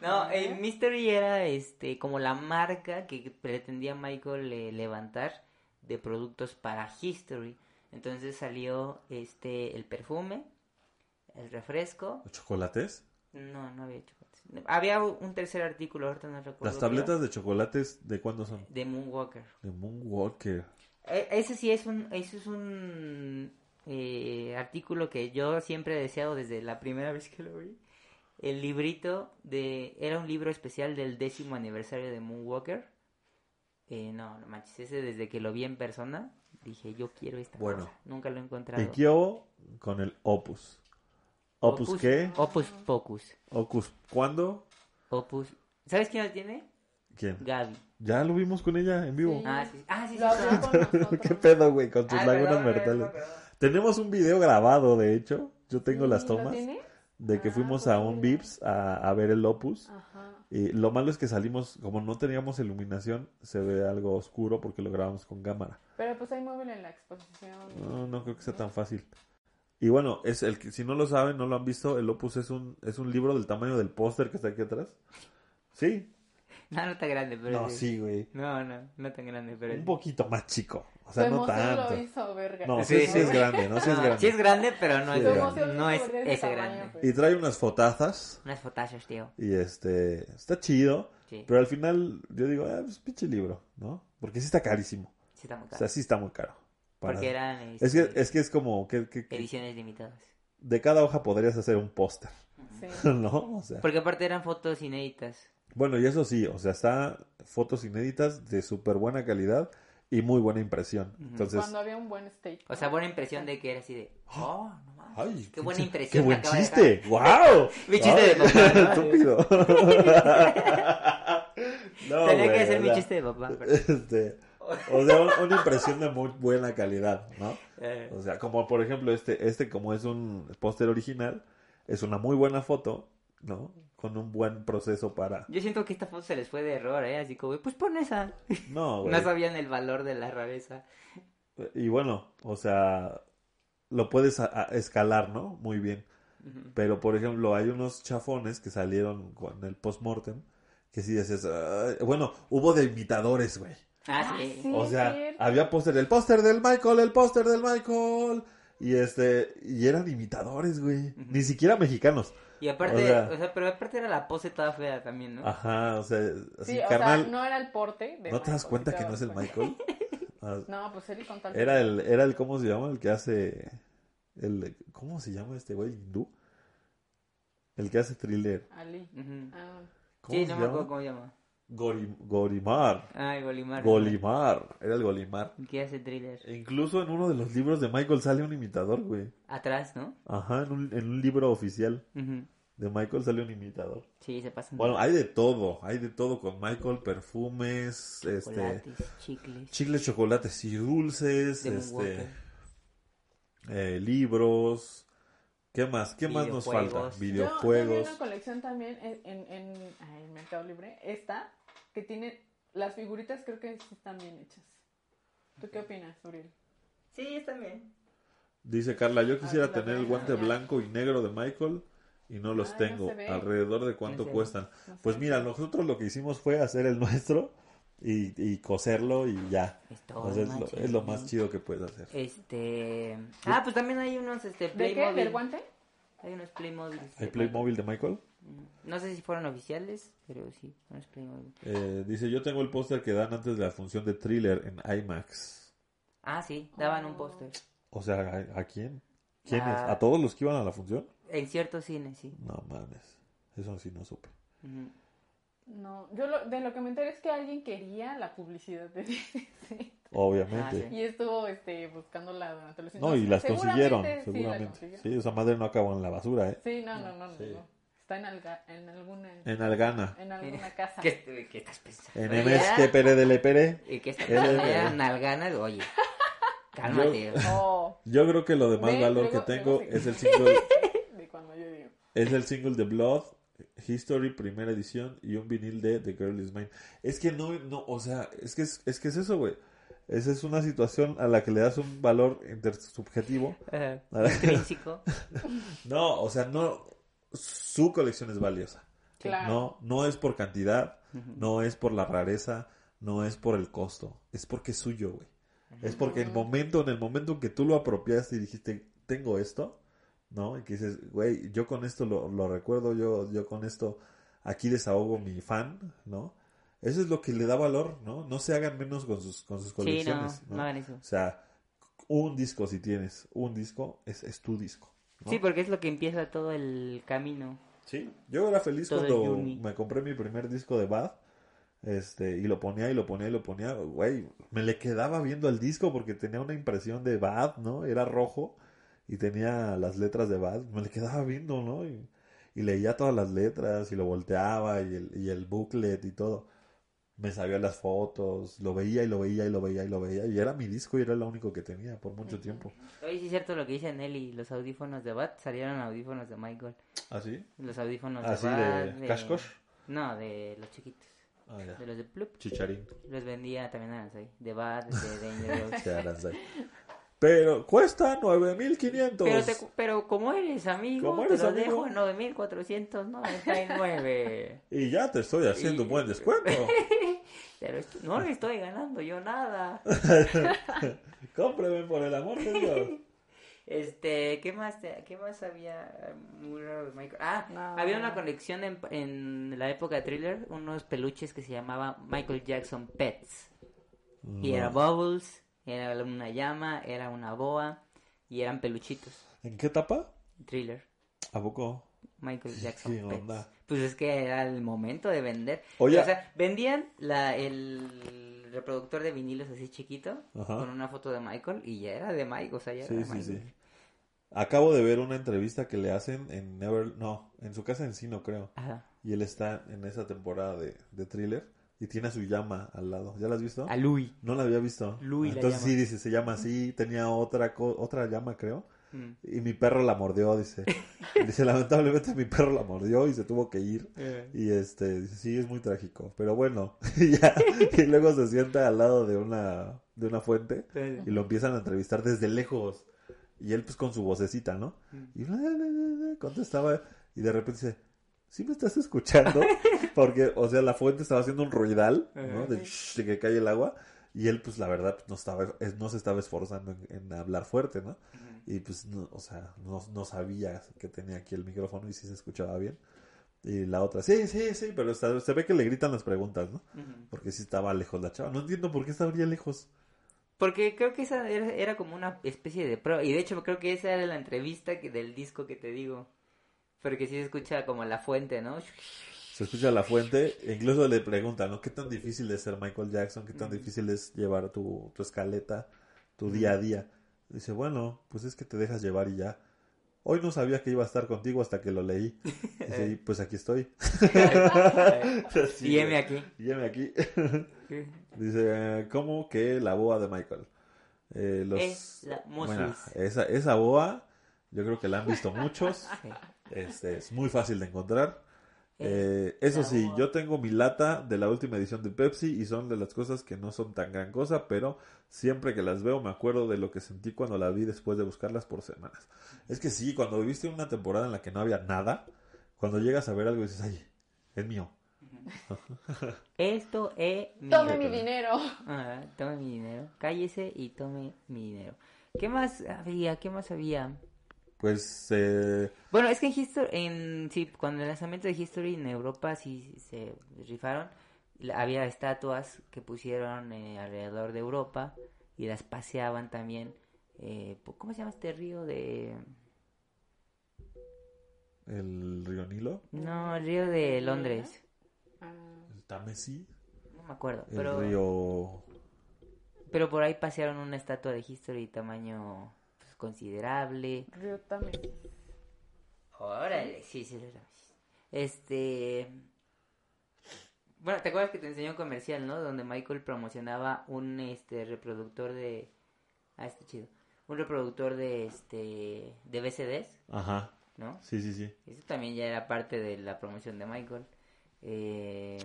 No, el Mystery era este como la marca que pretendía Michael eh, levantar de productos para History. Entonces salió este el perfume, el refresco. ¿Los chocolates? No, no había chocolates. Había un tercer artículo, ahorita no recuerdo. ¿Las tabletas de chocolates de cuándo son? De Moonwalker. De Moonwalker. E- Ese sí es un, ese es un eh, artículo que yo siempre he deseado desde la primera vez que lo vi. El librito de, era un libro especial del décimo aniversario de Moonwalker. Eh, no, no manches, ese desde que lo vi en persona, dije yo quiero esta Bueno. cosa. Nunca lo he encontrado. ¿Y con el Opus? ¿Opus qué? Opus Pocus. ¿Opus cuándo? Opus. ¿Sabes quién lo tiene? ¿Quién? Gaby. Ya lo vimos con ella en vivo. Sí. Ah, sí. Ah, sí, sí. ¿Qué pedo, güey? Con tus Ah, lagunas perdón, mortales. perdón, perdón. Tenemos un video grabado, de hecho. Yo tengo Sí, las ¿lo tomas tiene? de que Ah, fuimos pues a un. Vips a, a ver el Opus. Ajá. Y lo malo es que salimos, como no teníamos iluminación, se ve algo oscuro porque lo grabamos con cámara. Pero pues hay móvil en la exposición. No, no creo que sea tan fácil. Y bueno, es el que, si no lo saben, no lo han visto, el Opus es un, es un libro del tamaño del póster que está aquí atrás. Sí. No, no tan grande, pero No, sí, güey. No, no, no tan grande, pero Un poquito más chico. O sea, no emoción tanto. lo hizo verga. No, Sí, sí, es grande, no, sí es No, grande. sí es grande, pero no Sí es, grande. no es ese tamaño, grande. pues. Y trae unas fotazas. Unas fotazas, tío. Y este, está chido. Sí, Pero al final yo digo, ah, pues pinche libro, ¿no? Porque sí está carísimo. sí está muy O caro. sea, sí está muy caro. Para- Porque eran Es este, que, es que es como que, que- que ediciones limitadas. de cada hoja podrías hacer un póster, Sí. ¿no? O sea, Porque aparte eran fotos inéditas. bueno, y eso sí, o sea, está fotos inéditas de súper buena calidad y muy buena impresión. Entonces, Cuando había un buen state. O sea, buena impresión de que era así de, oh, no mames, ay, qué buena impresión ¡Qué buen chiste! ¡Wow! Mi chiste de papá, ¿no? Estúpido. No, Tenía que hacer mi chiste de papá. pero- Este, o sea, un- una impresión de muy buena calidad, ¿no? Eh, O sea, como por ejemplo este, este como es un póster original, es una muy buena foto, ¿no? Con un buen proceso para... Yo siento que esta foto se les fue de error, ¿eh? Así como, pues pon esa. No, güey. No sabían el valor de la rareza. Y bueno, o sea, lo puedes a- a escalar, ¿no? Muy bien. Pero por ejemplo, hay unos chafones que salieron con el post-mortem que sí dices, "Ay", bueno, hubo de imitadores, güey. Ah, sí. sí. O sea, había póster, el póster del Michael, el póster del Michael. Y este, y eran imitadores, güey. Ni siquiera mexicanos. Y aparte, O o sea- pero aparte era la pose toda fea también, ¿no? Ajá, o sea, así, Sí, o carnal. sea, no era el porte. de ¿No te das cuenta que no es el. Michael? Ah, No, pues él con tal. Era el, era el, ¿cómo se llama? El que hace, el, ¿cómo se llama este güey? ¿Hindú? El que hace thriller. Ali. Ah, ¿Cómo Sí, se no me acuerdo cómo se llama. Gori- Gorimar. Ay, Golimar. Golimar. Era el Golimar. ¿Qué hace thriller? E incluso en uno de los libros de Michael sale un imitador, güey. Atrás, ¿no? Ajá, en un, en un libro oficial Ujú. de Michael sale un imitador. Sí, se pasan. Bueno, hay de todo, hay de todo con Michael, perfumes, este, Chocolates, chicles. chicles, chocolates y dulces, De este, eh, libros, ¿qué más? ¿Qué más nos falta? Videojuegos. Yo, yo vi una colección también en, en, en, ay, en Mercado Libre. Esta, que tiene. Las figuritas creo que sí están bien hechas. ¿Tú qué opinas, Uriel? Sí, está bien. Dice Carla, yo quisiera Ah, tener el guante enseñar. blanco y negro de Michael y no los Ay, no tengo. ve. ¿Alrededor de cuánto No cuestan? No sé. Pues mira, nosotros lo que hicimos fue hacer el nuestro y, y coserlo y ya. Es todo, O sea, es, lo, es lo más chido que puedes hacer. Este. Ah, pues también hay unos este, ¿De Playmobil. qué? ¿Del guante? Hay unos Playmobil. ¿Hay Playmobil de Michael? No sé si fueron oficiales, pero sí. Eh, dice, yo tengo el póster que dan antes de la función de thriller en IMAX. Ah, sí, daban un póster. O sea, ¿a, a quién? ¿Quiénes? Ah. ¿A todos los que iban a la función? En ciertos cines, sí. No mames, eso sí no supe. No, yo lo, de lo que me enteré es que alguien quería la publicidad de DC. Obviamente. Ah, sí. Y estuvo este, buscándola durante los No, y las consiguieron, seguramente sí la seguramente. consiguieron. Sí, esa madre no acabó en la basura, ¿eh? Sí, no, no, no, Sí. no. Está en, alga- en alguna En Algana. en alguna casa. ¿Qué, qué estás pensando? En Oye, MS que pere de le pere. ¿Y qué estás pensando? Eran nalganas, oye. Cálmate. Oh, Yo creo que lo de más valor luego- que tengo luego es el single de cuando yo digo. es el single de Blood History primera edición y un vinil de The Girl Is Mine. Es que no no, o sea, es que es, es que es eso, güey. Esa es una situación a la que le das un valor intersubjetivo. Ajá. Intrínseco. No, o sea, no su colección es valiosa. Claro. No, no es por cantidad, no es por la rareza, no es por el costo, es porque es suyo, güey. Es porque el momento, en el momento en que tú lo apropiaste y dijiste, tengo esto, ¿no? Y que dices, güey, yo con esto lo, lo recuerdo, yo, yo con esto aquí desahogo mi fan, ¿no? Eso es lo que le da valor, ¿no? No se hagan menos con sus, con sus Sí, no, colecciones, no, ¿no? hagan eso. O sea, un disco, si tienes un disco, es, es tu disco. ¿No? Sí, porque es lo que empieza todo el camino. Sí, yo era feliz Todo cuando me compré mi primer disco de Bad. Este, y lo ponía y lo ponía y lo ponía, güey, me le quedaba viendo el disco porque tenía una impresión de Bad, ¿no? Era rojo y tenía las letras de Bad, me le quedaba viendo, ¿no? Y, y leía todas las letras y lo volteaba y el, y el booklet y todo. Me sabía las fotos, lo veía y lo veía y lo veía y lo veía y era mi disco y era lo único que tenía por mucho tiempo. Oye, sí es cierto lo que dice Nelly, los audífonos de Bat salieron audífonos de Michael. ¿Así? Los audífonos ¿Así de Bat. ¿Ah, de Cashcosh? No, de los chiquitos. Ah. De los de Plup. Chicharín. Los vendía también a Aranzai. De Bat, de Danger. Pero cuesta 9500. Pero, te, pero como eres amigo, Como te eres lo amigo. dejo en 9499. Y ya te estoy haciendo Y- un buen descuento. Pero no le estoy ganando yo nada. Cómpreme por el amor de Dios. Este, ¿qué más, te- qué más había muy raro de Michael? Ah, No. había una colección en, en la época de Thriller, unos peluches que se llamaba Michael Jackson Pets. Y era Bubbles, era una llama, era una boa y eran peluchitos. ¿En qué etapa? Thriller, ¿A poco? Michael Jackson ¿Qué Pets. onda? Pues es que era el momento de vender. Oye. O sea, vendían la, el reproductor de vinilos así chiquito Ajá. con una foto de Michael y ya era de Mike, o sea, ya Sí, era de sí, Michael. sí. Acabo de ver una entrevista que le hacen en Never... No, en su casa en Sino, creo. Ajá. Y él está en esa temporada de, de thriller y tiene a su llama al lado. ¿Ya la has visto? A Louis. No la había visto. Louis la Entonces llama. sí, dice, se llama así. Tenía otra, co- otra llama, creo. Mm. Y mi perro la mordió, dice. Dice, lamentablemente mi perro la mordió y se tuvo que ir. Y este, dice, sí, es muy trágico. Pero bueno, y ya. Y luego se sienta al lado de una, de una fuente y lo empiezan a entrevistar desde lejos. Y él pues con su vocecita, ¿no? Y bla, bla, bla, bla, contestaba y de repente dice, ¿sí me estás escuchando? Porque, o sea, la fuente estaba haciendo un ruidal, ¿no? De, shh, de que cae el agua. Y él, pues, la verdad, pues, no, estaba, es- no se estaba esforzando en, en hablar fuerte, ¿no? Y, pues, no, o sea, no, no sabía que tenía aquí el micrófono y si se escuchaba bien. Y la otra, sí, sí, sí, pero está- se ve que le gritan las preguntas, ¿no? Porque sí estaba lejos la chava. No entiendo por qué estaría lejos. Porque creo que esa era, era como una especie de prueba. Y de hecho creo que esa era la entrevista que, del disco que te digo. Porque sí se escucha como la fuente, ¿no? Se escucha la fuente, e incluso le preguntan, ¿no? ¿Qué tan difícil es ser Michael Jackson? ¿Qué tan difícil es llevar tu, tu escaleta, tu día a día? Dice, bueno, pues es que te dejas llevar y ya. Hoy no sabía que iba a estar contigo hasta que lo leí. Dice, y pues aquí estoy. Y heme aquí. Y heme aquí. Dice, ¿cómo que la boa de Michael? Eh, los... Es la Bueno, esa, esa boa, yo creo que la han visto muchos. Este, es muy fácil de encontrar. Es Eh, eso sí, yo tengo mi lata de la última edición de Pepsi y son de las cosas que no son tan gran cosa, pero siempre que las veo me acuerdo de lo que sentí cuando la vi después de buscarlas por semanas. Es que sí, cuando viviste una temporada en la que no había nada, cuando llegas a ver algo dices, ay, es mío. Esto es mi Tome mi dinero. Ajá, tome mi dinero. Cállese y tome mi dinero. ¿Qué más había? ¿Qué más había? Pues, eh, Bueno, es que en History, en, sí, cuando el lanzamiento de History en Europa sí se rifaron, la- había estatuas que pusieron eh, alrededor de Europa y las paseaban también. eh, ¿Cómo se llama este río de...? el río Nilo, No, el río de Londres. Ah, el Támesis, No me acuerdo, el pero, río... pero por ahí pasearon una estatua de History tamaño considerable. Támesis. Órale, sí, sí, sí. Este. Bueno, ¿te acuerdas que te enseñó un comercial, no? Donde Michael promocionaba un este reproductor de. Ah, está chido. Un reproductor de este. de VCDs, Ajá, ¿no? sí, sí, sí. Eso también ya era parte de la promoción de Michael. Eh...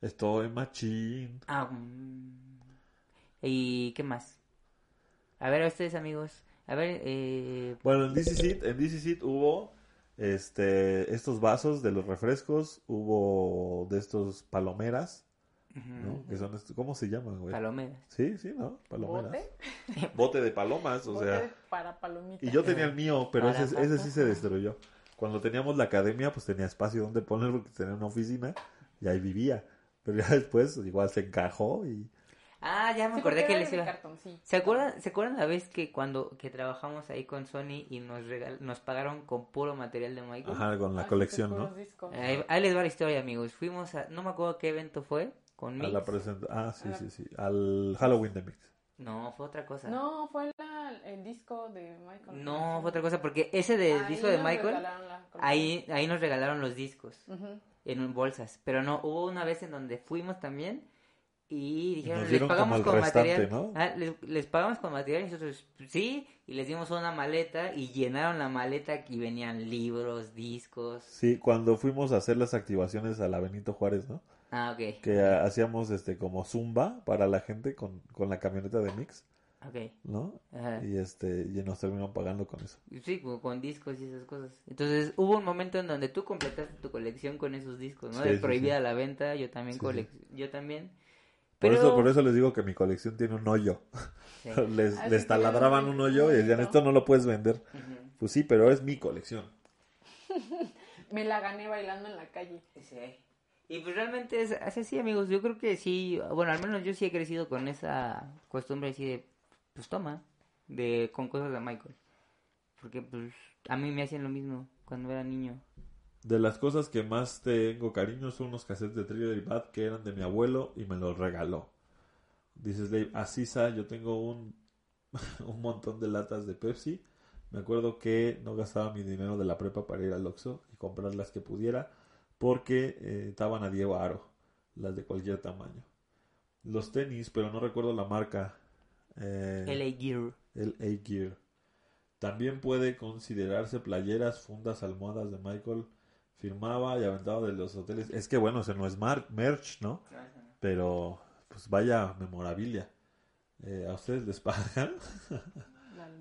Estoy machín. Ah, mm. ¿Y qué más? A ver, a ustedes, amigos. A ver, eh. Bueno, en DC Seat, en DC Seat hubo este, estos vasos de los refrescos, hubo de estos palomeras, ¿no? Que son, ¿cómo se llaman, güey? Palomeras. Sí, sí, ¿no? Palomeras. ¿Bote? Bote de palomas, o Bote sea. para palomitas. Y yo tenía el mío, pero ese, ese sí se destruyó. Cuando teníamos la academia, pues tenía espacio donde ponerlo, porque tenía una oficina y ahí vivía. Pero ya después igual se encajó y... Ah, ya me Sí, acordé que les iba. cartón, sí. ¿Se acuerdan, ¿Se acuerdan la vez que cuando que trabajamos ahí con Sony y nos regal- nos pagaron con puro material de Michael? Ajá, con la Así colección, ¿no? Ahí, ahí les va la historia, amigos. Fuimos a, no me acuerdo qué evento fue, con A Mix. la presenta... Ah, sí, A la- sí, sí. Al Halloween de Mix. No, fue otra cosa. No, fue la- el disco de Michael. No, fue otra cosa, porque ese del Ahí disco de Michael, ahí, ahí nos regalaron los discos Ujú. en bolsas. Pero no, hubo una vez en donde fuimos también y dijeron, nos les pagamos como con material. ¿no? Ah, les, les pagamos con material y nosotros, sí, y les dimos una maleta y llenaron la maleta y venían libros, discos. Sí, cuando fuimos a hacer las activaciones a la Benito Juárez, ¿no? Ah, ok. Que hacíamos este como zumba para la gente con, con la camioneta de Mix, Ok. ¿no? Ajá. Y este y nos terminaron pagando con eso. Sí, con, con discos y esas cosas. Entonces hubo un momento en donde tú completaste tu colección con esos discos, ¿no? Sí, de sí, prohibida la venta, yo también colec- yo también. Por Pero eso por eso les digo que mi colección tiene un hoyo. Sí. les Así les taladraban un hoyo y decían. "Esto no lo puedes vender." Pues sí, pero es mi colección. Me la gané bailando en la calle. Sí. Y pues realmente es así, sí, amigos. Yo creo que sí, bueno, al menos yo sí he crecido con esa costumbre así de, pues toma, de con cosas de Michael. Porque pues a mí me hacían lo mismo cuando era niño. De las cosas que más tengo cariño son unos cassettes de Thriller y Bad que eran de mi abuelo y me los regaló. Dices Dave, Asisa, yo tengo un, un montón de latas de Pepsi. Me acuerdo que no gastaba mi dinero de la prepa para ir al Oxxo y comprar las que pudiera porque eh, estaban a Diego Aro, las de cualquier tamaño. Los tenis, pero no recuerdo la marca. Eh, LA Gear. el A-Gear. También puede considerarse playeras, fundas, almohadas de Michael. Firmaba y aventaba de los hoteles. Es que bueno, eso no es mar- merch, ¿no? Pero pues vaya memorabilia. Eh, ¿A ustedes les pagan?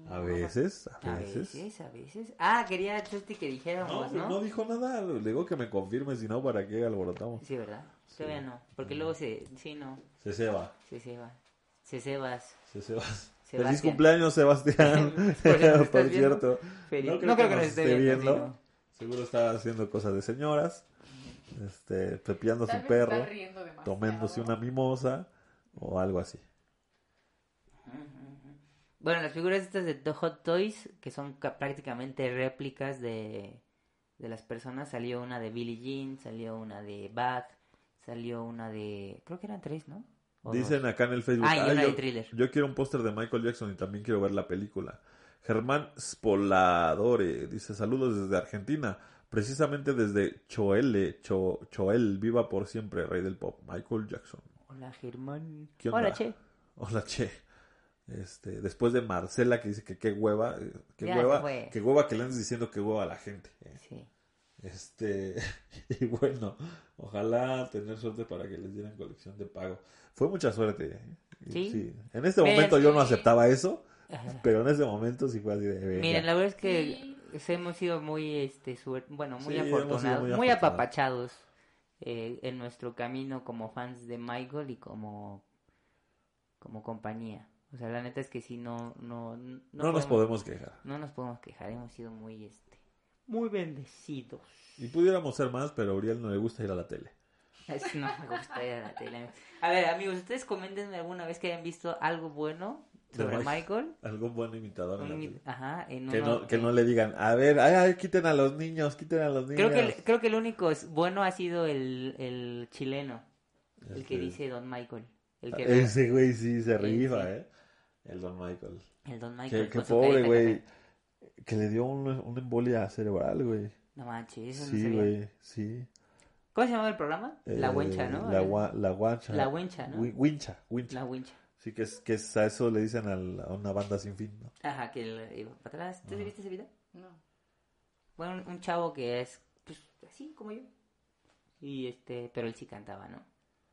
A veces, a A veces. veces, a veces. Ah, quería Chusti que No, dijéramos, pues ¿no? no dijo nada. Le digo que me confirme, si no, ¿para qué alborotamos? Sí, ¿verdad? Sí. Todavía no. Porque luego se, sí, no, Se ceba, se ceba. Se cebas. se sebas. Sebastián. Feliz cumpleaños, Sebastián. Por cierto. No No creo que nos esté viendo. viendo. Seguro está haciendo cosas de señoras. Este, pepeando a Tal su perro. tomándose una mimosa o algo así. Bueno, las figuras estas de The Hot Toys, que son ca- prácticamente réplicas de, de las personas, salió una de Billie Jean, salió una de Bad, salió una de... Creo que eran tres, ¿no? Dicen dos. acá en el Facebook, Ah, "Ah, yo, yo quiero un póster de Michael Jackson y también quiero ver la película. Germán Spoladore dice saludos desde Argentina, precisamente desde Choele, Cho- Choel, viva por siempre, rey del pop, Michael Jackson. Hola, Germán. ¿Qué onda? Hola, Che. Hola, che. Este, después de Marcela que dice que qué hueva, eh, qué Ya hueva, fue. qué hueva que le andes diciendo que hueva a la gente. eh. Sí. Este, y bueno, ojalá tener suerte para que les dieran colección de pago. Fue mucha suerte. ¿eh? Sí. En este Pero momento yo no aceptaba eso. Pero en ese momento sí fue así de venga. Miren, la verdad es que hemos sido muy, este, suer- bueno, muy Sí, afortunados, muy apapachados eh, en nuestro camino como fans de Michael y como, como compañía. O sea, la neta es que sí, no, no, no, no nos podemos quejar. no nos podemos quejar, hemos sido muy, este, muy bendecidos. Y pudiéramos ser más, pero a Uriel no le gusta ir a la tele. No me gusta ir a la tele. A ver, amigos, ustedes coméntenme alguna vez que hayan visto algo bueno sobre. Michael. Algún buen imitador. la Un-. Ajá, en Que, uno- no, que no le digan, a ver, ay, ay, quiten a los niños, quiten a los niños. Creo que, el, creo que el único es- bueno ha sido el, el chileno, el que dice Don Michael. El, que Ese güey sí se Sí, rifa, sí. ¿eh? El Don Michael. el Don Michael. su pobre, güey. Que le dio un, una embolia cerebral, güey. No manches, eso no Sí, güey, sí. ¿Cómo se llamaba el programa? la Eh, Huencha, ¿no? La, gua- la guancha. La Huencha, ¿no? Wi- Wincha, wincha. La Huencha. Sí, que es, que es a eso le dicen al- a una banda sin fin, ¿no? Ajá, que le- iba para atrás. ¿Tú viste ese video? No. Bueno, un, un chavo que es, pues, así como yo. Y este, pero él sí cantaba, ¿no?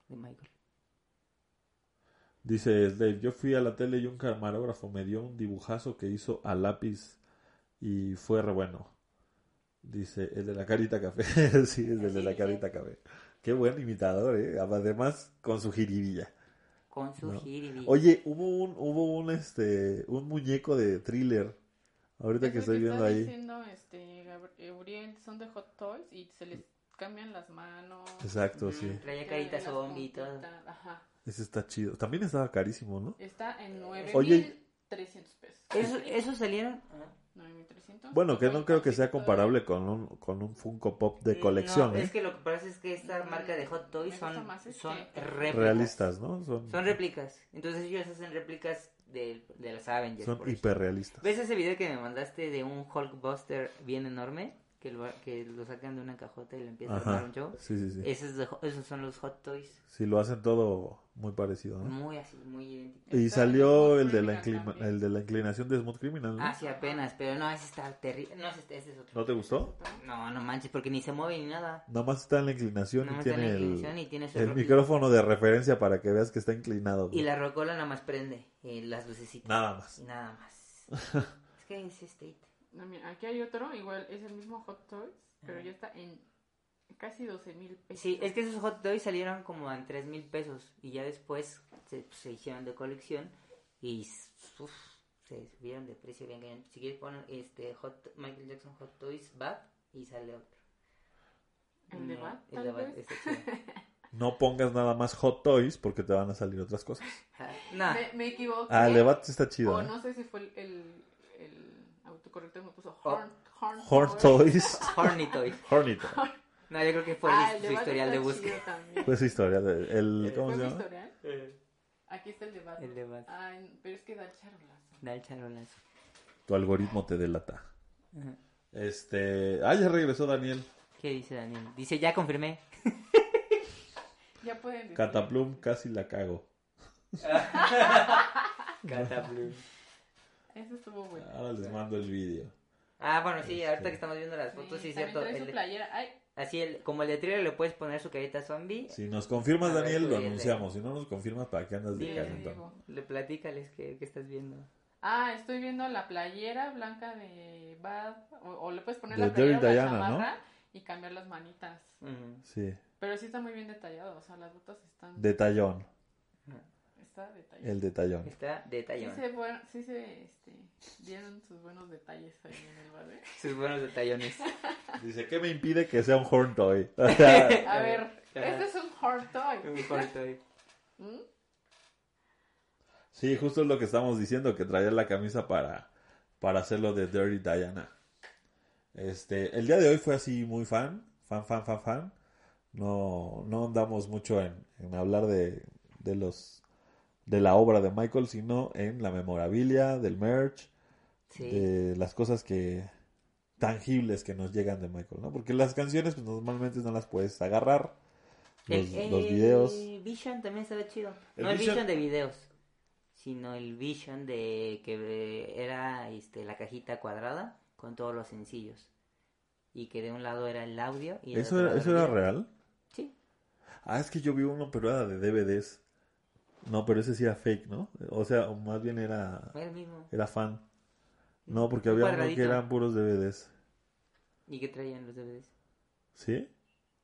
De Michael. Dice Dave, yo fui a la tele y un camarógrafo me dio un dibujazo que hizo a lápiz y fue re bueno. Dice, el de la carita café. sí, es el de la carita café. Qué buen imitador, ¿eh? Además, con su jiribilla. Con su No. jiribi. Oye, hubo un, hubo un, este, un muñeco de thriller. Ahorita Es que estoy viendo está ahí. diciendo este, Gabriel, son de Hot Toys y se les cambian las manos. Exacto, Mm, sí. Traía tiene carita las zombie Ajá. Ese está chido. También estaba carísimo, ¿no? Está en Oye. 9.300 pesos. Eso, ¿Esos salieron? 9.300. Bueno, que no creo que sea comparable con un, con un Funko Pop de colección, No, ¿eh? es que lo que pasa es que esta marca de Hot Toys son, son réplicas. Realistas, ¿no? Son, Son réplicas. Entonces ellos hacen réplicas de, de los Avengers. son hiperrealistas. ¿Ves ese video que me mandaste de un Hulkbuster bien enorme? Que lo, que lo sacan de una cajota y le empiezan a armar un show. Sí, sí, sí. Esos, de- esos son los Hot Toys. Sí, lo hacen todo muy parecido, ¿no? Muy así, muy idénticos. Y salió el de, la Smooth Criminal inclina- también. el de la inclinación de Smooth Criminal, ¿no? Ah, sí, apenas, pero no, ese está terrible. No, ese, ese es otro. ¿No te gustó? No, no manches, porque ni se mueve ni nada. Nada más está en la inclinación Nada y más está en tiene la el, inclinación y tiene su el micrófono de referencia para que veas que está inclinado. Y la rocola nada más prende eh, las lucecitas. Nada más. Y nada más. es que es este. No, mira, aquí hay otro, igual es el mismo Hot Toys, pero ya está en casi 12 mil pesos. Sí, es que esos Hot Toys salieron como en 3 mil pesos y ya después se, se hicieron de colección y uf, se subieron de precio bien cañón. Si quieres poner este Hot, Michael Jackson Hot Toys Bad y sale otro. ¿El de No, Bad, el tal de chido. No pongas nada más Hot Toys porque te van a salir otras cosas. Ah, no, Me, me equivoqué. Ah, el debate está chido. O ¿eh? no sé si fue el, el, el autocorrector que me puso Horn, Horn, Horn Toys. Horny Toys. Horny Toys. No, yo creo que fue Ah, el- el su historial de búsqueda. Fue esa historia. de- el, ¿Cómo ¿Fue se llama? historial? Aquí está el debate. El de Bad. Ay, pero es que da charolazo. Da el charolazo. Tu algoritmo te delata. Ajá. Este. Ah, ya regresó Daniel. ¿Qué dice Daniel? Dice, ya confirmé. Ya pueden decir. Cataplum, casi la cago. Cataplum. Eso estuvo bueno. Ahora les mando el vídeo. Ah, bueno, sí, ahorita que estamos viendo las fotos, sí, es también cierto. trae el su playera. Ay, así, el, como el de thriller le puedes poner su carita zombie. Si nos confirmas, ver, Daniel, lo anunciamos. Si no nos confirmas, ¿para qué andas de calentón? Le platícales que, que estás viendo. Ah, estoy viendo la playera blanca de Bad. O, o le puedes poner De la playera Dirty la Diana, ¿no? chamarra y cambiar las manitas. Sí. Pero sí está muy bien detallado. O sea, las botas están. Detallón. Está detallado. El detallón. Está Sí detallón. se, bueno, sí se este, dieron sus buenos detalles ahí en el bar. ¿eh? Sus buenos detallones. Dice, ¿qué me impide que sea un horn toy? A ver, este es un hard toy. Un corto ahí. ¿Mm? sí, justo es lo que estamos diciendo, que traía la camisa para, para hacerlo de Dirty Diana. Este, el día de hoy fue así muy fan, fan, fan, fan, fan. No, no andamos mucho en, en hablar de, de los de la obra de Michael, sino en la memorabilia, del merch, Sí. de las cosas que tangibles que nos llegan de Michael, ¿no? Porque las canciones pues normalmente no las puedes agarrar. Los, el, los el videos. Vision también estaba chido. El no el Vision- Vision de videos, sino el Vision de que eh, era este, la cajita cuadrada con todos los sencillos. Y que de un lado era el audio y ¿Eso era, eso era real? Sí. Ah, es que yo vi uno, pero era de DVDs. No, pero ese sí era fake, ¿no? O sea, o más bien era, Era el mismo. era fan. No, porque había uno que eran puros DVDs. ¿Y qué traían los DVDs? ¿Sí?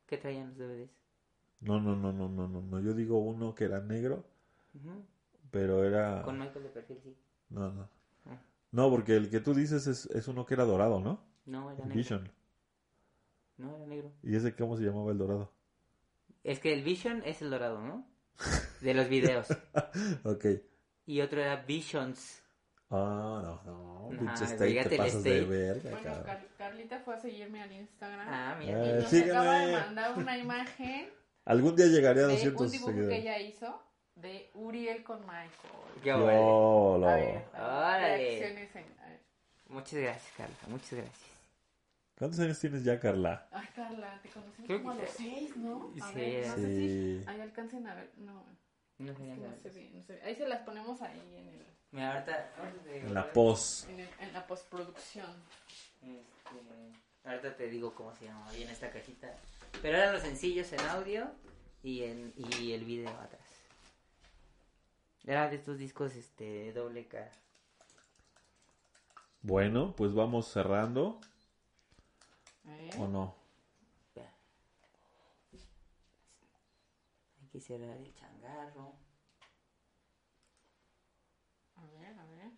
¿Qué traían los DVDs? No, no, no, no, no, no, no. Yo digo uno que era negro, pero era... Con Michael de perfil, sí. No, no. Ah. No, porque el que tú dices es, es uno que era dorado, ¿no? No, era negro. Vision. No, era negro. ¿Y ese cómo se llamaba el dorado? Es que el Vision es el dorado, ¿no? De los videos. Ok. Y otro era Visions. Ah, no, no. Nah, Pinche steak, fíjate te pasas de verga, Bueno, cabrón. Car- Carlita fue a seguirme al Instagram. Ah, mira. Eh, y nos sígueme. acaba de mandar una imagen Algún día llegaré a de 200 un dibujo que seguidores. ella hizo de Uriel con Michael. Qué bueno. Órale. Muchas gracias, Carla. Muchas gracias. ¿Cuántos años tienes ya, Carla? Ay, Carla, te conocimos Creo como a que- los seis, ¿no? A Sí, ver, no sé sí. si ahí alcancen a ver. No, No es sé, que no se ve, no se ve. Ahí se las ponemos ahí en, el, Mira, ahorita, ahorita te digo. En la pos. en, el- en la postproducción. Este, ahorita te digo cómo se llama bien esta cajita. Pero eran los sencillos en audio y, en, y el video atrás. Era de estos discos este, doble cara. Bueno, pues vamos cerrando. ¿Eh? ¿O no? Espera. que cerrar el changarro. A ver, a ver.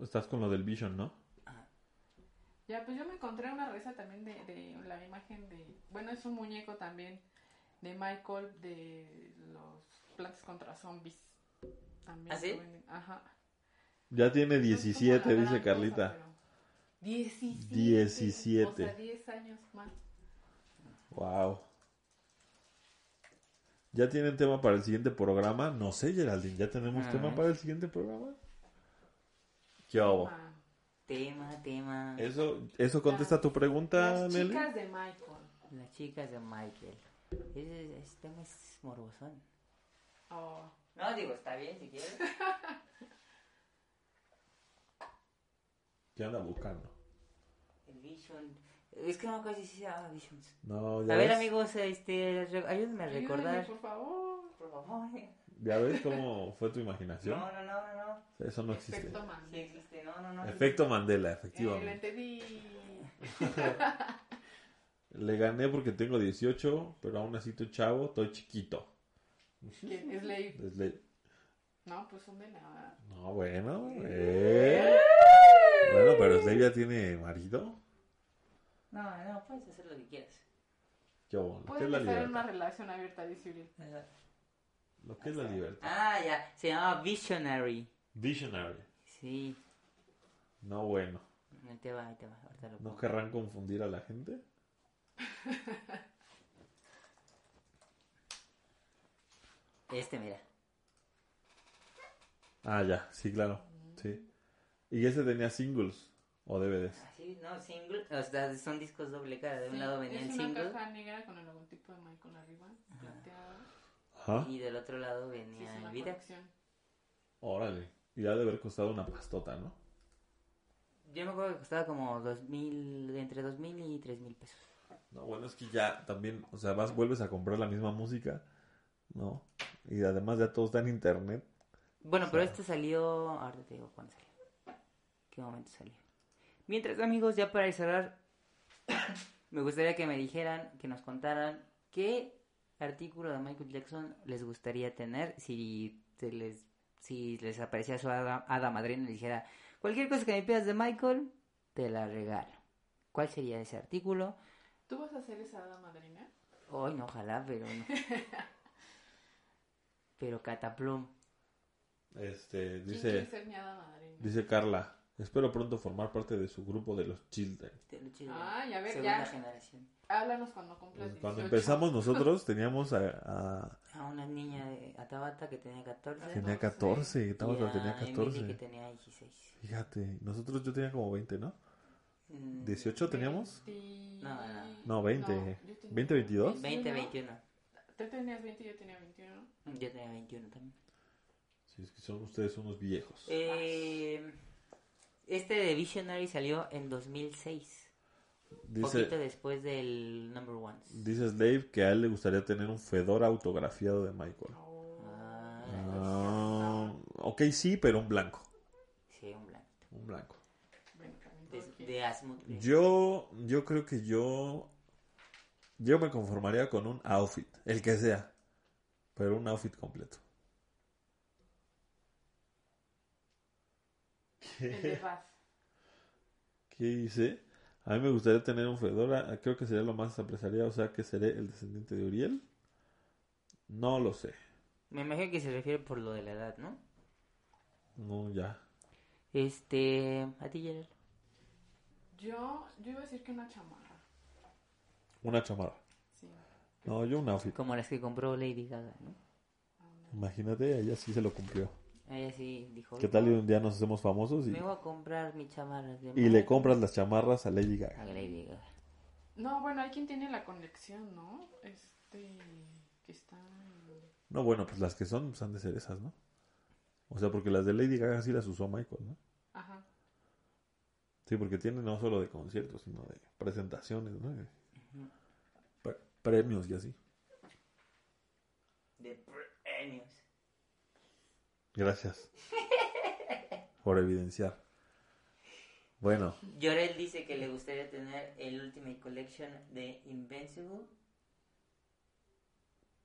Estás con lo del Vision, ¿no? Ya, pues yo me encontré una revista también de, de la imagen de... Bueno, es un muñeco también de Michael de los Plantas contra Zombies. También ¿Ah, sí? Ajá. Ya tiene No es como 17, la dice Carlita. cosa, pero- 17. 17. O sea, 10 años más. Wow. ¿Ya tienen tema para el siguiente programa? No sé, Geraldine, ¿ya tenemos Ah. tema para el siguiente programa? ¿Qué hago? Tema, tema. ¿Eso, ¿Eso contesta tu pregunta, Las Nelly? chicas de Michael. Las chicas de Michael. Ese, ese tema es morbosón. Oh, No, digo, está bien si quieres. ¿Qué anda buscando? El Vision. Es que no me acuerdo si se llama Visions. No, ya A ver, ves, amigos, este, re- ayúdenme a recordar. por favor. Por favor. ¿Ya ves cómo fue tu imaginación? No, no, no, no, no. Eso no existe. Efecto Sí Mandela. existe, no, no, no. Efecto Mandela, Eh, lo efectivamente. entendí. Le gané porque tengo 18, pero aún así estoy chavo, estoy chiquito. ¿Quién? Es. Desde- No, pues son de la... No, bueno. eh. Bueno, pero Slave ya tiene marido. No, no, puedes hacer lo que quieras. ¿Qué hubo? Lo que es la estar en una libertad. relación abierta, Uriel. Lo que es la libertad. Ah, ya. Se llama Visionary. Visionary. Sí. No, bueno. Ahí te va, ahí te va. Ahorita lo ¿No pongo. querrán confundir a la gente? Este, mira. Ah, ya, sí, claro. Sí. ¿Y ese tenía singles o DVDs? Así, no, single. O sea, son discos doble cara. De un Sí, lado venía el es una caja negra con el logotipo de Michael arriba, plateado. Ajá. Y del otro lado Sí, venía es el video. Órale. Y ha de haber costado una pastota, ¿no? Yo me acuerdo que costaba como dos mil, entre dos mil y tres mil pesos. No, bueno, es que ya también, o sea, vas, vuelves a comprar la misma música, ¿no? Y además ya todo está en internet. Bueno, pero este salió. Ahora te digo cuándo salió. ¿Qué momento salió? Mientras, amigos, ya para cerrar, me gustaría que me dijeran, que nos contaran qué artículo de Michael Jackson les gustaría tener si se les si les aparecía su hada, hada madrina y dijera cualquier cosa que me pidas de Michael te la regalo ¿cuál sería ese artículo? ¿Tú vas a hacer esa hada madrina? Hoy no, ojalá, pero no. pero Cataplum Este, ¿Quién quiere dice, ser mi hada madrina? dice Carla, espero pronto formar parte de su grupo de los Children. de lucha de Ay, a ver, segunda ya. generación Háblanos cuando cumplas 18. Cuando empezamos nosotros teníamos a, a- a una niña de a Tabata que tenía 14 tenía 14, Tabata y a tenía Emily 14. que tenía 16 Fíjate, nosotros yo tenía como 20, ¿no? Mm, 18 teníamos? 20... No, no, No, 20. yo tenía 20, 22. 20, 21. 21 Tú tenías 20 y yo tenía 21. yo tenía 21 también Sí, es que son ustedes unos viejos. eh, este de Visionary salió en 2006 poquito Dice, después del Number One dice Slave que a él le gustaría tener un Fedora autografiado de Michael. Ah, Ah, ok, sí, pero un blanco. sí, un blanco Un blanco. De, de Asmund. Yo, yo creo que yo, yo me conformaría con un outfit, el que sea, pero un outfit completo. El de Baz. ¿Qué dice? A mí me gustaría tener un Fedora, creo que sería lo más empresarial, o sea que seré el descendiente de Uriel. No lo sé. me imagino que se refiere por lo de la edad ¿no? No, ya. este a ti Gerald Yo, yo iba a decir que una chamarra. Una chamarra. Sí. No, yo un outfit. como las que compró Lady Gaga ¿no? Imagínate, ella sí se lo cumplió. Ella sí dijo ¿Qué tal y un día nos hacemos famosos y, me voy a comprar mi chamarra de y le compras las chamarras a Lady a Gaga? Lady Gaga No, bueno, hay quien tiene la conexión, ¿no? Este. Que está. No, bueno, pues las que son pues, han de ser esas, ¿no? O sea, porque las de Lady Gaga sí las usó Michael, ¿no? Ajá. Sí, porque tiene no solo de conciertos, sino de presentaciones, ¿no? Pre- premios y así. de premios Gracias por evidenciar. Bueno, Llorel dice que le gustaría tener el Ultimate Collection de Invincible.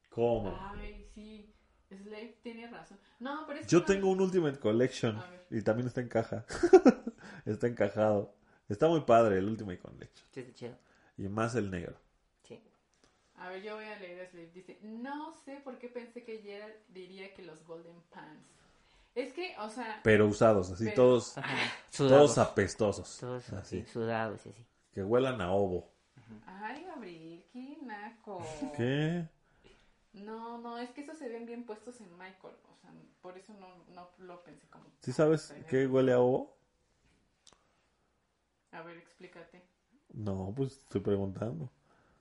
¿Cómo? Ay, sí. Slave tiene razón. No, pero es que Yo no- tengo un Ultimate Collection A y también está en caja. está encajado. Está muy padre el Ultimate Collection. Sí, chido. Y más el negro. Sí. A ver, yo voy a leer Slave. Dice, no sé por qué pensé que Gerald diría que los Golden Pants. Es que, o sea, Pero usados, así Pero- todos, Ajá. todos Sudados. apestosos. Todos así. sudados y así. Que huelan a ovo. ay, Gabriel, qué naco. ¿Qué? No, no, es que esos se ven bien puestos en Michael. O sea, por eso no, no lo pensé como. ¿Sí sabes qué huele a ovo? A ver, explícate. No, pues estoy preguntando.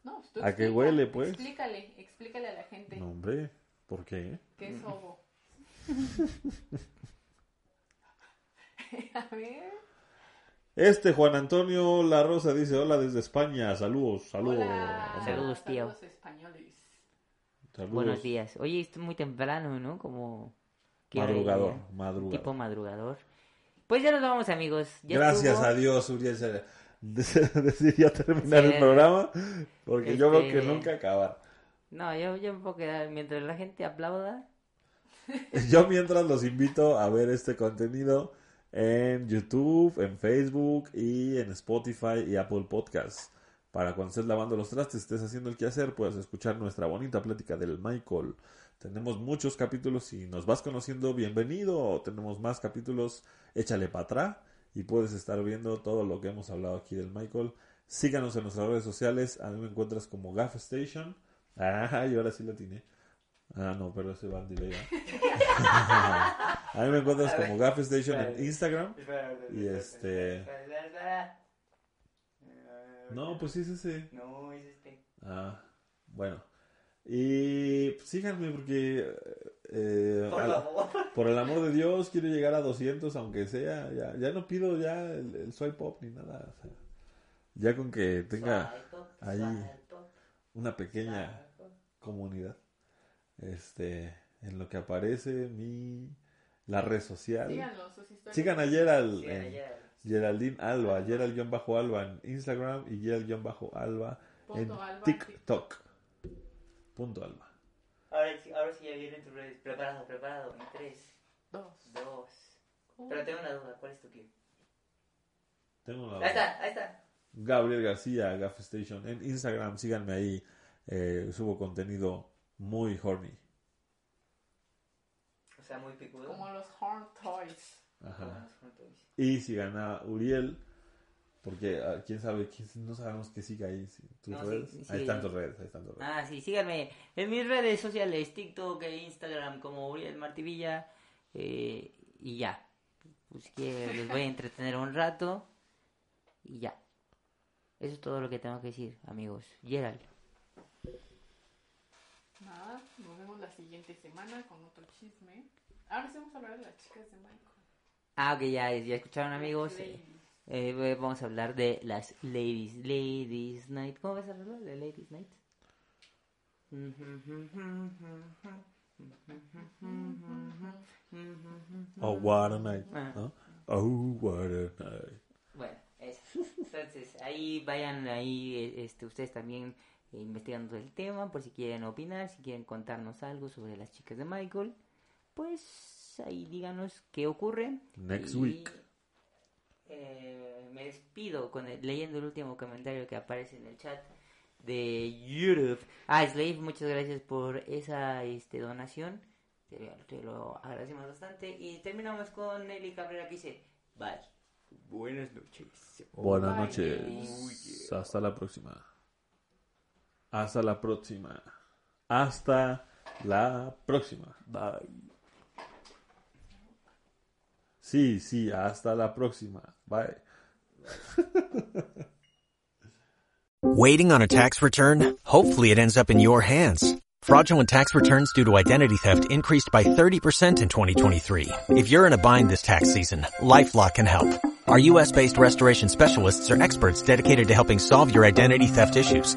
No, pues tú ¿A qué huele, pues? Explícale, explícale a la gente No, hombre. ¿Por qué? qué es ovo. a ver. Este Juan Antonio La Rosa dice hola desde España. Saludos, saludos. Hola. Saludos, tío. Saludos españoles. Saludos. Buenos días. Oye, es muy temprano, ¿no? Como... ¿qué hora Madrugador. Tipo madrugador. Pues ya nos vamos, amigos. Ya Gracias estuvo. a Dios, Uriel se decidió terminar Sí. el programa porque yo veo que Este- nunca acaba. No, yo, yo me puedo quedar mientras la gente aplauda. Yo mientras los invito a ver este contenido en YouTube, en Facebook y en Spotify y Apple Podcasts. Para cuando estés lavando los trastes, estés haciendo el quehacer, puedas escuchar nuestra bonita plática del Michael. Tenemos muchos capítulos y nos vas conociendo, bienvenido. Tenemos más capítulos, échale para atrás y puedes estar viendo todo lo que hemos hablado aquí del Michael. Síganos en nuestras redes sociales. A mí me encuentras como Gaff Station. Ah, y ahora sí lo tiene. Ah, no, pero ese va en delay. ¿ah? A mí me encuentras como Gaff Station en Instagram. Y este- No, pues sí es ese. No, es este. Ah, bueno. Y pues, síganme porque, eh, Por al- favor. por el amor de Dios, quiero llegar a 200, aunque sea. Ya, ya no pido ya el, el swipe up ni nada. o sea, ya con que tenga ahí una pequeña comunidad. Este, en lo que aparece mi la red social. Síganlo, sus historias. Sigan a Gerald Sí, en ayer. Geraldine Alba, Gerald-Alba en Instagram y Gerald-Alba en Alba, TikTok. Punto Alba. Ahora, sí- ahora sí ya vienen tus redes. Preparado, preparado. En 3, Dos. 2. Pero tengo una duda. ¿Cuál es tu tío? Tengo Ahí una está, ahí está. Gabriel García, Gaff Station en Instagram, síganme ahí. eh, subo contenido muy horny. O sea, muy picudo. Como los Horn Toys. Como Ajá. Y sigan a Uriel, porque ah, quién sabe, quién, no sabemos que siga ahí. sí, ¿Tus No, sí, redes? sí, sí. están tus redes. Ah, sí, síganme en mis redes sociales, TikTok e Instagram como Uriel Martivilla. eh, y ya. Pues que les voy a entretener un rato. Y ya. Eso es todo lo que tengo que decir, amigos. Gerald. Nada, nos vemos la siguiente semana con otro chisme. Ahora sí vamos a hablar de las chicas de Michael. Ah, ok, ya, ya escucharon, amigos. Ladies. Eh, eh, vamos a hablar de las Ladies, Ladies Night. ¿Cómo vas a hablar de Ladies Night? Oh, what a night. Ah. ¿no? Oh, what a night. Bueno, eso. Entonces, ahí vayan, ahí eh, este, ustedes también investigando el tema, por si quieren opinar, si quieren contarnos algo sobre las chicas de Michael, pues ahí díganos qué ocurre. Next Y, week. eh, me despido con el- leyendo el último comentario que aparece en el chat de YouTube. Ah, Slave, muchas gracias por esa este, donación. Te, te lo agradecemos bastante. Y terminamos con Nelly Cabrera que dice, bye. Buenas noches. Buenas Bye, noches. Hasta la próxima. Hasta la próxima. Hasta la próxima. Bye. Sí, sí, hasta la próxima. Bye. Waiting on a tax return? Hopefully it ends up in your hands. Fraudulent tax returns due to identity theft increased by 30% in 2023. If you're in a bind this tax season, LifeLock can help. Our US-based restoration specialists are experts dedicated to helping solve your identity theft issues.